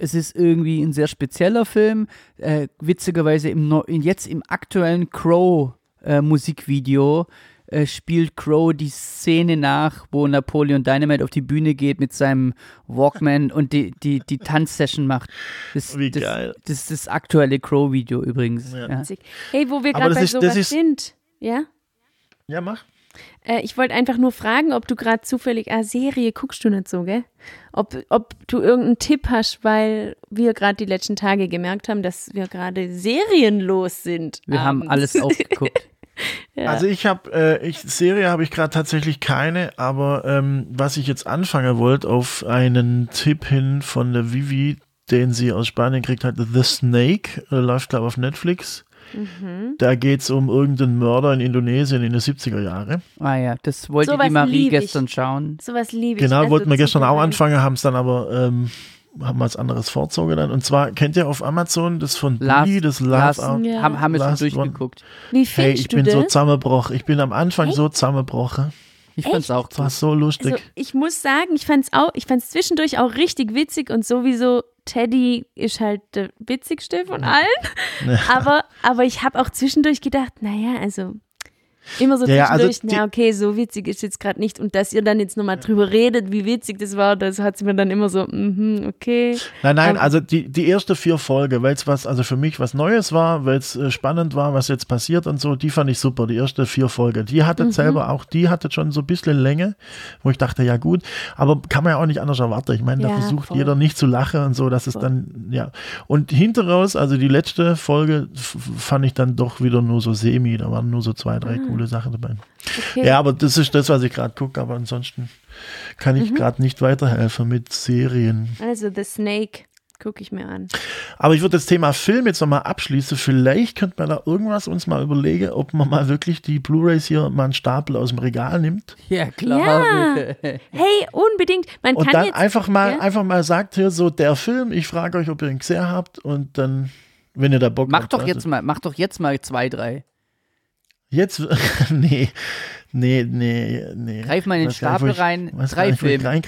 es ist irgendwie ein sehr spezieller Film. Äh, witzigerweise im, jetzt im aktuellen Crow-Musikvideo äh, spielt Crow die Szene nach, wo Napoleon Dynamite auf die Bühne geht mit seinem Walkman und die, die, die Tanzsession macht. Das, Wie das, geil. Das ist das aktuelle Crow-Video übrigens. Ja. Ja. Hey, wo wir gerade das bei ist- das sowas ist- sind. Ja? Ja, mach. Äh, ich wollte einfach nur fragen, ob du gerade zufällig, ah, Serie guckst du nicht so, gell? Ob, ob du irgendeinen Tipp hast, weil wir gerade die letzten Tage gemerkt haben, dass wir gerade serienlos sind. Wir haben abends. alles aufgeguckt. Ja. Also ich habe, äh, ich, Serie habe ich gerade tatsächlich keine, aber ähm, was ich jetzt anfangen wollte, auf einen Tipp hin von der Vivi, den sie aus Spanien kriegt hat, The Snake, äh, läuft glaube auf Netflix. Mhm. Da geht es um irgendeinen Mörder in Indonesien in den 70er Jahre. Ah ja, das wollte Sowas die Marie ich. gestern schauen. Sowas liebe ich. Genau, Also wollten wir gestern auch anfangen, haben es dann aber, ähm, haben wir als anderes vorzogen dann. Und zwar, kennt ihr auf Amazon das von Last- das Last- Last Out? Ja. Haben, haben wir schon Last One. durchgeguckt. Wie Hey, findest ich du bin das? so zusammenbrochen. Ich bin am Anfang so zusammengebrochen. Ich fand's auch Das war so lustig. Also ich muss sagen, ich fand's auch, ich fand's zwischendurch auch richtig witzig und sowieso Teddy ist halt der witzigste von allen. Aber, aber ich habe auch zwischendurch gedacht, naja, also immer so Ja, ja, also na okay, so witzig ist jetzt gerade nicht und dass ihr dann jetzt nochmal drüber redet, wie witzig das war, das hat sie mir dann immer so, mhm, okay. Nein, nein, Ähm, also die, die erste vier Folge, weil es was, also für mich was Neues war, weil es äh, spannend war, was jetzt passiert und so, die fand ich super, die erste vier Folge. Die hatte Mhm. selber auch, die hatte schon so ein bisschen Länge, wo ich dachte, ja gut, aber kann man ja auch nicht anders erwarten. Ich meine, da Ja, versucht voll. jeder nicht zu lachen und so, dass es Voll. dann, ja. Und hinteraus, also die letzte Folge fand ich dann doch wieder nur so semi, da waren nur so zwei, drei coole Sachen dabei. Ah. okay. Ja, aber das ist das, was ich gerade gucke, aber ansonsten kann Mhm. ich gerade nicht weiterhelfen mit Serien. Also The Snake gucke ich mir an. Aber ich würde das Thema Film jetzt nochmal abschließen. Vielleicht könnte man da irgendwas uns mal überlegen, ob man mal wirklich die Blu-Rays hier mal einen Stapel aus dem Regal nimmt Ja, klar. Hey, unbedingt. Man und kann dann jetzt einfach mal, ja? einfach mal sagt hier so der Film, ich frage euch, ob ihr ihn gesehen habt und dann, wenn ihr da Bock mach habt. doch also- jetzt mal, mach doch jetzt mal zwei, drei. Jetzt, nee, nee, nee, nee. Greif mal in den Stapel ich- rein, drei ich Filme.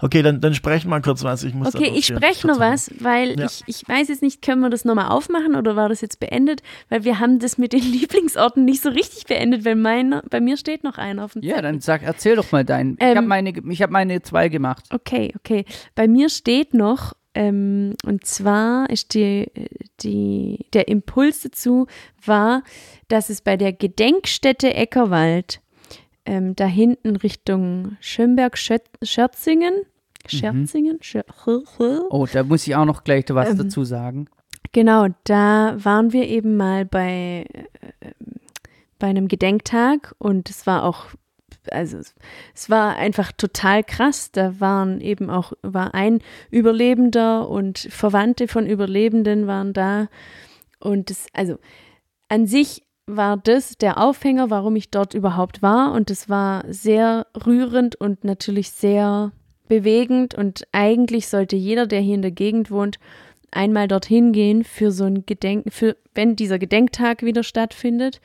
Okay, dann, dann sprechen wir kurz was. Ich muss Okay, ich spreche noch was, weil Ja. ich, ich weiß jetzt nicht, können wir das nochmal aufmachen oder war das jetzt beendet? Weil wir haben das mit den Lieblingsorten nicht so richtig beendet, weil mein, bei mir steht noch einer auf dem Ja, Zettel. dann sag, erzähl doch mal deinen. ich Ähm, habe meine, ich hab meine zwei gemacht. Okay, okay. Bei mir steht noch, ähm, und zwar ist die, die, der Impuls dazu war, dass es bei der Gedenkstätte Eckerwald ähm, da hinten Richtung Schönberg-Scherzingen, Scherzingen, Scher Oh, da muss ich auch noch gleich was Ähm, dazu sagen. Genau, da waren wir eben mal bei, äh, bei einem Gedenktag und es war auch, also es, war einfach total krass. Da waren eben auch, war ein Überlebender und Verwandte von Überlebenden waren da. Und das, also an sich war das der Aufhänger, warum ich dort überhaupt war. Und es war sehr rührend und natürlich sehr bewegend. Und eigentlich sollte jeder, der hier in der Gegend wohnt, einmal dorthin gehen für so ein Gedenken, für wenn dieser Gedenktag wieder stattfindet.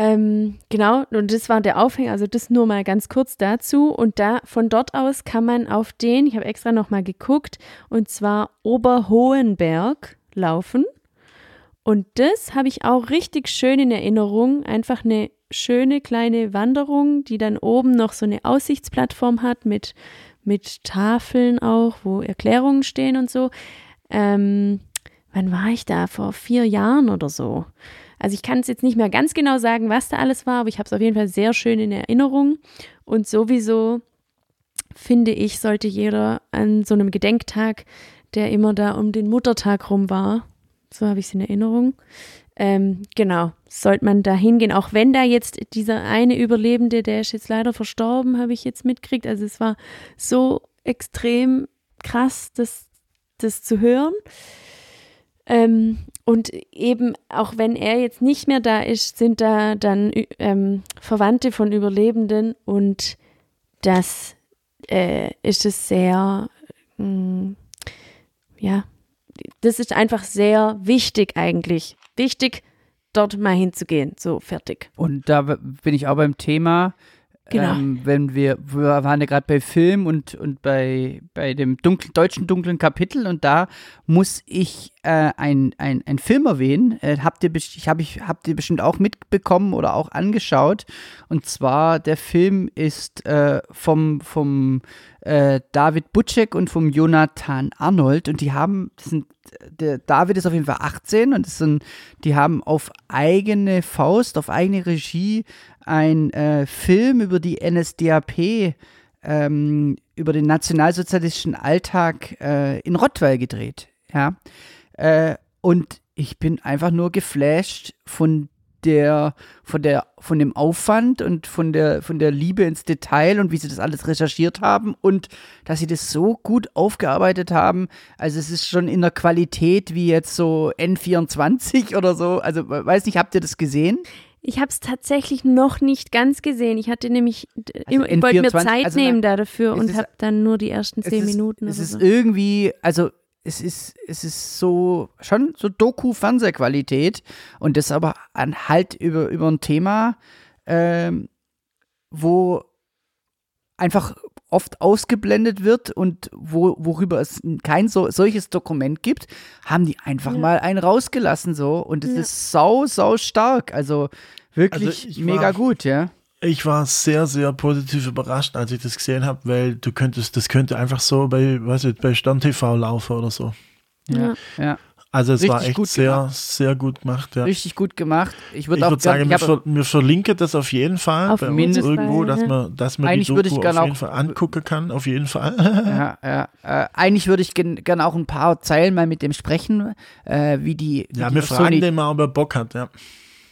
Ähm, genau, und das war der Aufhänger, also das nur mal ganz kurz dazu. Und da von dort aus kann man auf den, ich habe extra nochmal geguckt, und zwar Oberhohenberg laufen. Und das habe ich auch richtig schön in Erinnerung. Einfach eine schöne kleine Wanderung, die dann oben noch so eine Aussichtsplattform hat mit, mit Tafeln auch, wo Erklärungen stehen und so. Ähm, wann war ich da? Vor vier Jahren oder so. Also ich kann es jetzt nicht mehr ganz genau sagen, was da alles war, aber ich habe es auf jeden Fall sehr schön in Erinnerung. Und sowieso finde ich, sollte jeder an so einem Gedenktag, der immer da um den Muttertag rum war, so habe ich es in Erinnerung, ähm, genau, sollte man da hingehen, auch wenn da jetzt dieser eine Überlebende, der ist jetzt leider verstorben, habe ich jetzt mitkriegt. Also es war so extrem krass, das, das zu hören. Ähm, und eben, auch wenn er jetzt nicht mehr da ist, sind da dann ähm, Verwandte von Überlebenden und das äh, ist es sehr, mh, mm, ja, das ist einfach sehr wichtig eigentlich. Wichtig, dort mal hinzugehen. So, fertig. Und da bin ich auch beim Thema, Genau. Ähm, wenn wir, wir waren ja gerade bei Film und, und bei, bei dem dunkel, deutschen dunklen Kapitel und da muss ich äh, ein, ein, Film erwähnen. Äh, habt, ihr, hab ich, habt ihr bestimmt auch mitbekommen oder auch angeschaut. Und zwar, der Film ist äh, vom, vom äh, David Butchek und vom Jonathan Arnold und die haben, sind, der David ist auf jeden Fall 18 und sind, die haben auf eigene Faust, auf eigene Regie ein äh, Film über die NSDAP, ähm, über den nationalsozialistischen Alltag äh, in Rottweil gedreht. Ja. Äh, und ich bin einfach nur geflasht von der, von der, von dem Aufwand und von der, von der Liebe ins Detail und wie sie das alles recherchiert haben und dass sie das so gut aufgearbeitet haben. Also es ist schon in der Qualität wie jetzt so N24 oder so. Also weiß nicht, habt ihr das gesehen? Ich habe es tatsächlich noch nicht ganz gesehen. Ich hatte nämlich, also ich wollte mir Zeit also nehmen da dafür und habe dann nur die ersten zehn Minuten. Es ist so. irgendwie, also es ist, es ist so, schon so Doku-Fernsehqualität und das aber an, halt über, über ein Thema, ähm, wo einfach oft ausgeblendet wird und wo, worüber es kein so, solches Dokument gibt, haben die einfach ja. mal einen rausgelassen so und es ja. ist sau, sau stark. Also wirklich also mega war, gut, ja. Ich war sehr, sehr positiv überrascht, als ich das gesehen habe, weil du könntest, das könnte einfach so bei, weiß ich, bei Stern TV laufen oder so. Ja, ja. Also es Richtig war echt sehr, gemacht. sehr gut gemacht. Ja. Richtig gut gemacht. Ich würde würd sagen, wir, ver wir, verlinken das auf jeden Fall auf bei uns irgendwo, dass man, dass man Eigentlich die Doku ich auf jeden auch, Fall angucken kann, auf jeden Fall. ja, ja. Äh, eigentlich würde ich gerne auch ein paar Zeilen mal mit dem sprechen, äh, wie die. Wie ja, die wir fragen den mal, ob er Bock hat, ja.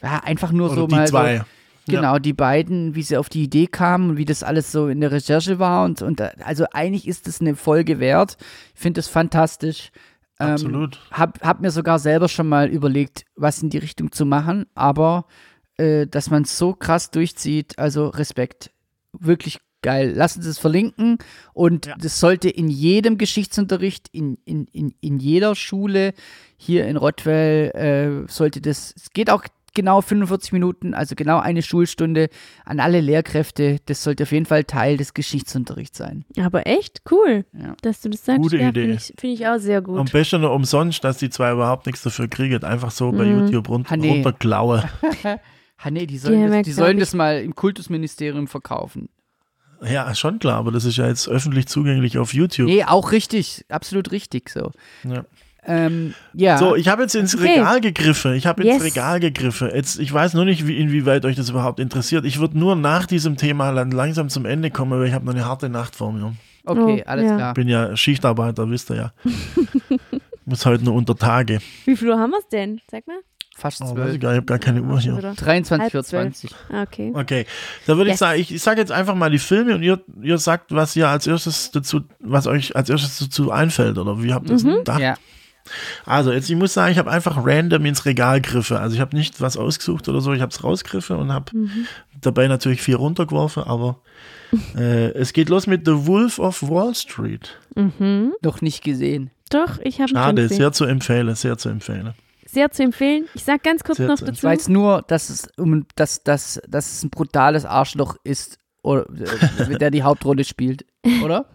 Ja, einfach nur Oder so die mal. Zwei. So, Genau, ja. die beiden, wie sie auf die Idee kamen und wie das alles so in der Recherche war. Und, und also eigentlich ist es eine Folge wert. Ich finde es fantastisch. Ähm, Absolut. Hab, hab mir sogar selber schon mal überlegt, was in die Richtung zu machen, aber äh, dass man es so krass durchzieht, also Respekt. Wirklich geil. Lass uns es verlinken und ja. das sollte in jedem Geschichtsunterricht, in, in, in, in jeder Schule hier in Rottweil, äh, sollte das, es geht auch genau 45 Minuten, also genau eine Schulstunde an alle Lehrkräfte. Das sollte auf jeden Fall Teil des Geschichtsunterrichts sein. Aber echt cool, ja. dass du das sagst. Gute ja, Idee. Finde ich, find ich, auch sehr gut. Am besten nur umsonst, dass die zwei überhaupt nichts dafür kriegen. Einfach so bei mhm. YouTube run ha, nee. runterklaue. ha, nee, die sollen, das, die sollen das mal im Kultusministerium verkaufen. Ja, schon klar, aber das ist ja jetzt öffentlich zugänglich auf YouTube. Nee, auch richtig, absolut richtig so. Ja. Ähm, ja. So, ich habe jetzt ins okay. Regal gegriffen. Ich habe ins yes. Regal gegriffen. Jetzt, ich weiß nur nicht, wie, inwieweit euch das überhaupt interessiert. Ich würde nur nach diesem Thema dann langsam zum Ende kommen, weil ich habe noch eine harte Nacht vor mir. Okay, oh, alles ja. klar. Ich bin ja Schichtarbeiter, wisst ihr ja. Muss heute nur unter Tage. Wie viel Uhr haben wir es denn? Sag mal. Fast oh, zwölf. ich, ich habe gar keine Uhr hier. 23.24 Uhr. Okay. Okay. Da würde yes. ich sagen, ich, ich sage jetzt einfach mal die Filme und ihr, ihr sagt, was ihr als erstes dazu, was euch als erstes dazu einfällt, oder wie habt ihr das mhm. gedacht? Ja. Also, jetzt, ich muss sagen, ich habe einfach random ins Regal griffe. Also, ich habe nicht was ausgesucht oder so, ich habe es rausgriffe und habe mhm. dabei natürlich vier runtergeworfen, aber äh, es geht los mit The Wolf of Wall Street. Mhm. Noch nicht gesehen. Doch, ich habe Schade, sehr zu empfehlen, sehr zu empfehlen. Sehr zu empfehlen. Ich sag ganz kurz Sehr noch zu dazu. Ich weiß nur, dass es, um, dass, dass, dass es ein brutales Arschloch ist, oder, äh, der die Hauptrolle spielt, oder?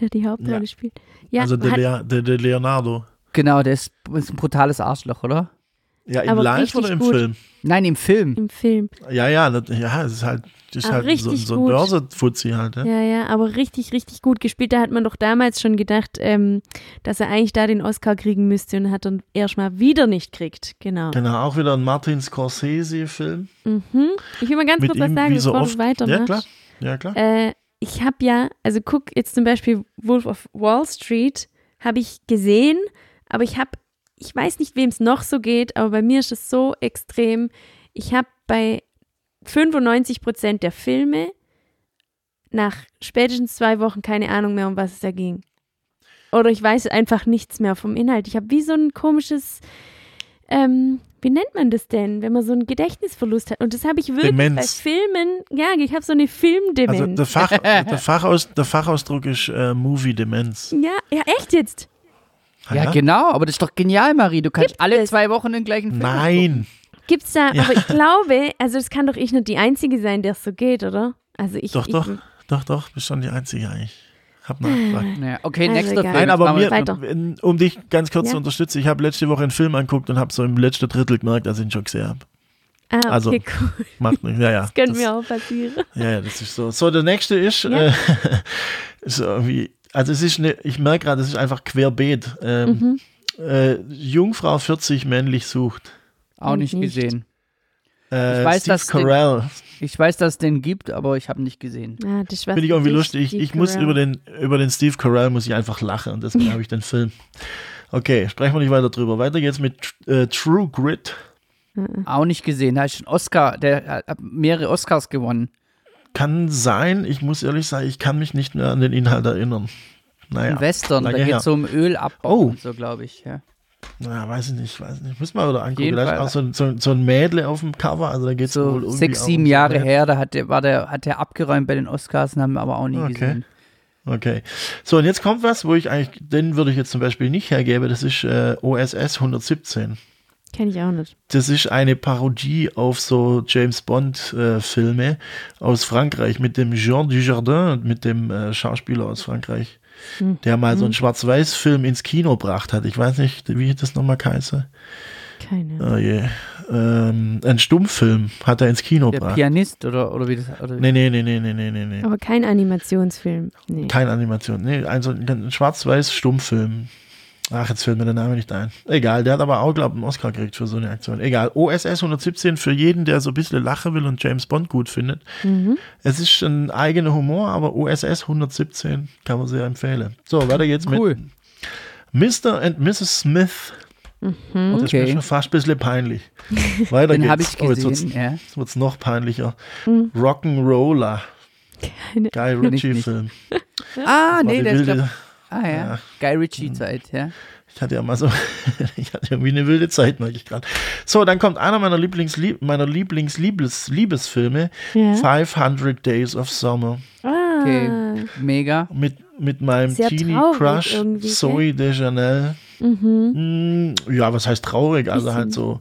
Der die Hauptrolle Ja. spielt. Ja, also, der Leonardo. Genau, der ist, ist ein brutales Arschloch, oder? Ja, im Aber Live oder im gut. Film? Nein, im Film. Im Film. Ja, ja, das, ja, es ist halt, ist Ah, halt so, richtig so ein gut. Börsenfuzzi halt. Ja? Ja, ja, aber richtig, richtig gut gespielt. Da hat man doch damals schon gedacht, ähm, dass er eigentlich da den Oscar kriegen müsste und hat dann erstmal wieder nicht kriegt. Genau. Genau, auch wieder ein Martin Scorsese-Film. Mhm. Ich will mal ganz Mit kurz was sagen, so bevor oft. du weitermachst. Ja, klar. Ja, klar. Äh, ich habe ja, also guck jetzt zum Beispiel Wolf of Wall Street, habe ich gesehen, aber ich habe, ich weiß nicht, wem es noch so geht, aber bei mir ist es so extrem. Ich habe bei 95 Prozent der Filme nach spätestens zwei Wochen keine Ahnung mehr, um was es da ging. Oder ich weiß einfach nichts mehr vom Inhalt. Ich habe wie so ein komisches, ähm, wie nennt man das denn, wenn man so einen Gedächtnisverlust hat? Und das habe ich wirklich Demenz. bei Filmen, ja, ich habe so eine Filmdemenz. Also der, Fach, der, Fachaus, der Fachausdruck ist äh, Movie-Demenz. Ja, ja, echt jetzt? Ah, Ja, genau, aber das ist doch genial, Marie. Du kannst Gibt alle es? zwei Wochen den gleichen Film. Nein. Gibt's da, Ja. aber ich glaube, also es kann doch ich nicht die Einzige sein, der es so geht, oder? Also ich. Doch, ich, doch, doch, doch, bist schon die Einzige eigentlich. Hab nachgefragt. Ja, okay, Also nächster. Film. Nein, aber mir, um dich ganz kurz Ja. zu unterstützen, ich habe letzte Woche einen Film angeguckt und habe so im letzten Drittel gemerkt, dass ich ihn schon gesehen habe. Ah, okay, also, cool. Macht nicht, ja, ja. Das könnte Das- mir auch passieren. Ja, ja, das ist so. So, der nächste ist, Ja. äh, ist irgendwie, also es ist eine, ich merke gerade, es ist einfach querbeet. Ähm, Mhm. äh, Jungfrau 40 männlich sucht. Auch nicht Nicht. gesehen. Äh, Ich weiß, Steve dass den- Carell. Ich weiß, dass es den gibt, aber ich habe ihn nicht gesehen. Ah, Finde ich irgendwie lustig. Ich, Steve ich muss über den, über den Steve Carell muss ich einfach lachen und deswegen habe ich den Film. Okay, sprechen wir nicht weiter drüber. Weiter geht's mit äh, True Grit. Auch nicht gesehen. Da ist ein Oscar, der hat mehrere Oscars gewonnen. Kann sein, ich muss ehrlich sagen, ich kann mich nicht mehr an den Inhalt erinnern. Naja, Ein Western, da geht es um Ölabbau Oh. und so, glaube ich. Ja. naja, weiß ich nicht, weiß nicht. Muss mal wieder angucken. jeden Da ist Fall. auch so, ein- so, so ein Mädle auf dem Cover, also da geht's wohl So irgendwie sechs, auch sieben um Jahre her, da hat der, war der, hat der abgeräumt bei den Oscars und haben wir aber auch nie Okay. gesehen. Okay. So, und jetzt kommt was, wo ich eigentlich, den würde ich jetzt zum Beispiel nicht hergeben, das ist äh, OSS 117. Kenn ich auch nicht. Das ist eine Parodie auf so James Bond-Filme aus Frankreich mit dem Jean Dujardin, mit dem äh, Schauspieler aus Frankreich, Hm. der mal so einen Schwarz-Weiß-Film ins Kino gebracht hat. Ich weiß nicht, wie das nochmal heiße. Keine. Oh je. Ähm, ein Stummfilm hat er ins Kino Der gebracht. Pianist oder, oder wie das. Oder Nee, nee, nee, nee, nee, nee, nee. Aber kein Animationsfilm. Nee. Keine Animation. Nee, also ein Schwarz-Weiß-Stummfilm. Ach, jetzt fällt mir der Name nicht ein. Egal, der hat aber auch, glaube ich, einen Oscar gekriegt für so eine Aktion. Egal. OSS 117 für jeden, der so ein bisschen lachen will und James Bond gut findet. Mhm. Es ist ein eigener Humor, aber OSS 117 kann man sehr empfehlen. So, weiter geht's Cool. mit Mr. and Mrs. Smith. Das ist mir Okay. schon fast ein bisschen peinlich. Weiter Den geht's. habe ich Oh, jetzt wird's, gesehen. ja. jetzt wird's noch peinlicher. Mhm. Rock'n'Roller. Keine. Guy. Ritchie-Film. Ah, nee, der ist. Ah ja. Ja. Guy Ritchie-Zeit, ja. Ich hatte ja mal so, ich hatte irgendwie eine wilde Zeit, merke ich gerade. So, dann kommt einer meiner Lieblings meiner Lieblings Liebes Liebesfilme, Ja. 500 Days of Summer, Ah. Okay. Mega. mit mit meinem Sehr Teenie Crush Zoe Deschanel. Mhm. Hm, ja, was heißt traurig? Also Bisschen. halt so,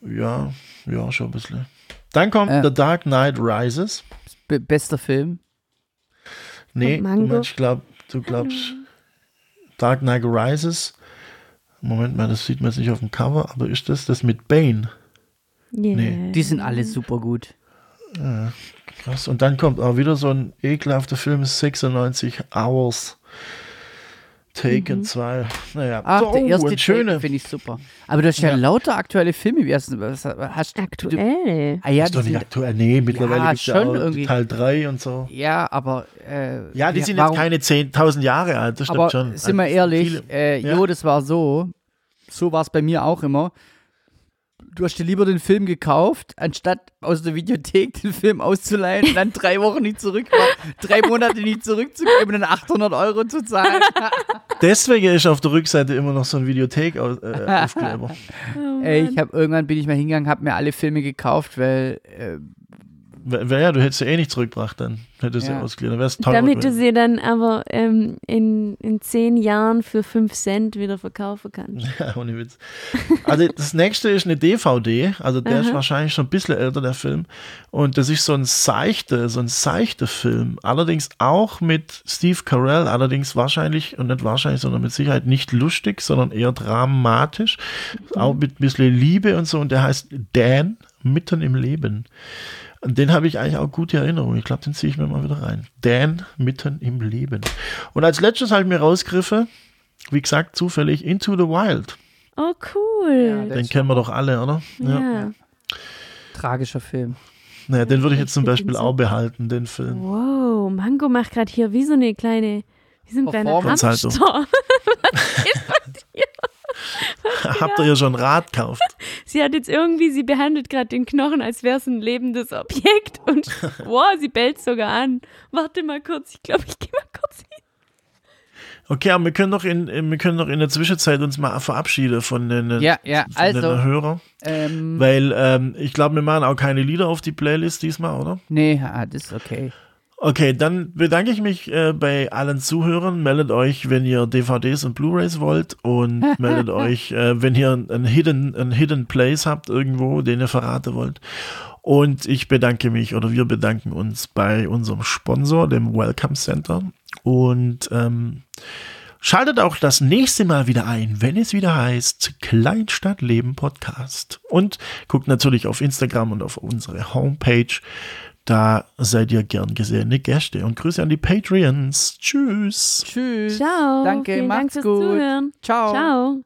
ja, ja, schon ein bisschen. Dann kommt Äh. The Dark Knight Rises. Be bester Film. Nee, du meinst, ich glaub, du glaubst Dark Knight Rises. Moment mal, das sieht man jetzt nicht auf dem Cover, aber ist das das mit Bane? Yeah. Nee. Die sind alle super gut. Krass. Und dann kommt auch wieder so ein ekelhafter Film, 96 Hours. Taken 2. Naja, Mhm. Ach, so, der erste und schöne. finde ich super. Aber du hast ja, Ja. lauter aktuelle Filme. Wie hast du was hast du- Aktuell. Ah, ja, ist die doch nicht sind, aktuell. Nee, mittlerweile Ja, gibt es ja auch irgendwie. Teil 3 und so. ja, aber äh, Ja, die sind warum- jetzt keine 10.000 Jahre alt, das stimmt Aber schon. sind wir Also ehrlich, viele- äh, Ja. jo, das war so. So war es bei mir auch immer. Du hast dir lieber den Film gekauft, anstatt aus der Videothek den Film auszuleihen und dann drei Wochen nicht zurück, drei Monate nicht zurückzugeben und dann 800 Euro zu zahlen. Deswegen ist auf der Rückseite immer noch so ein Videothek-Aufkleber. Oh, Ey, ich habe irgendwann bin ich mal hingegangen, habe mir alle Filme gekauft, weil äh, ja, du hättest sie eh nicht zurückgebracht dann. Hättest sie Ja. ausgeliehen. Dann wär's teurer Damit du sie dann aber ähm, in, in zehn Jahren für 5 Cent wieder verkaufen kannst. Ja, ohne Witz. Also das nächste ist eine DVD, also der ist Aha. wahrscheinlich schon ein bisschen älter, der Film. Und das ist so ein seichter, so ein seichter Film. Allerdings auch mit Steve Carell, allerdings wahrscheinlich, und nicht wahrscheinlich, sondern mit Sicherheit nicht lustig, sondern eher dramatisch. Auch mit ein bisschen Liebe und so. Und der heißt Dan, mitten im Leben. Und den habe ich eigentlich auch gute Erinnerungen. Ich glaube, den ziehe ich mir mal wieder rein. Dan, mitten im Leben. Und als letztes habe ich mir rausgriffen, wie gesagt, zufällig Into the Wild. Oh, cool. Ja, Den kennen wir doch alle, oder? Ja. Tragischer Film. Naja, den würde ich jetzt zum Beispiel auch behalten, den Film. Wow, Mango macht gerade hier wie so eine kleine, wie so ein kleiner halt so. Habt ihr ja schon ein Rad gekauft? Sie hat jetzt irgendwie, sie behandelt gerade den Knochen, als wäre es ein lebendes Objekt und wow, sie bellt sogar an. Warte mal kurz, ich glaube, ich gehe mal kurz hin. Okay, aber wir können doch in, wir können doch in der Zwischenzeit uns mal verabschieden von den, Ja, ja, von also, den Hörern. ähm, Weil ähm, ich glaube, wir machen auch keine Lieder auf die Playlist diesmal, oder? nee, ah, das ist okay. Okay, dann bedanke ich mich äh, bei allen Zuhörern. Meldet euch, wenn ihr DVDs und Blu-rays wollt und meldet euch, äh, wenn ihr ein Hidden, ein Hidden Place habt irgendwo, den ihr verraten wollt. Und ich bedanke mich oder wir bedanken uns bei unserem Sponsor, dem Welcome Center. Und ähm, Schaltet auch das nächste Mal wieder ein, wenn es wieder heißt Kleinstadtleben Podcast. Und guckt natürlich auf Instagram und auf unsere Homepage. Da seid ihr gern gesehene Gäste. Und Grüße an die Patreons. Tschüss. Tschüss. Ciao. Danke, Vielen Dank macht's fürs gut. Zuhören. Ciao. Ciao.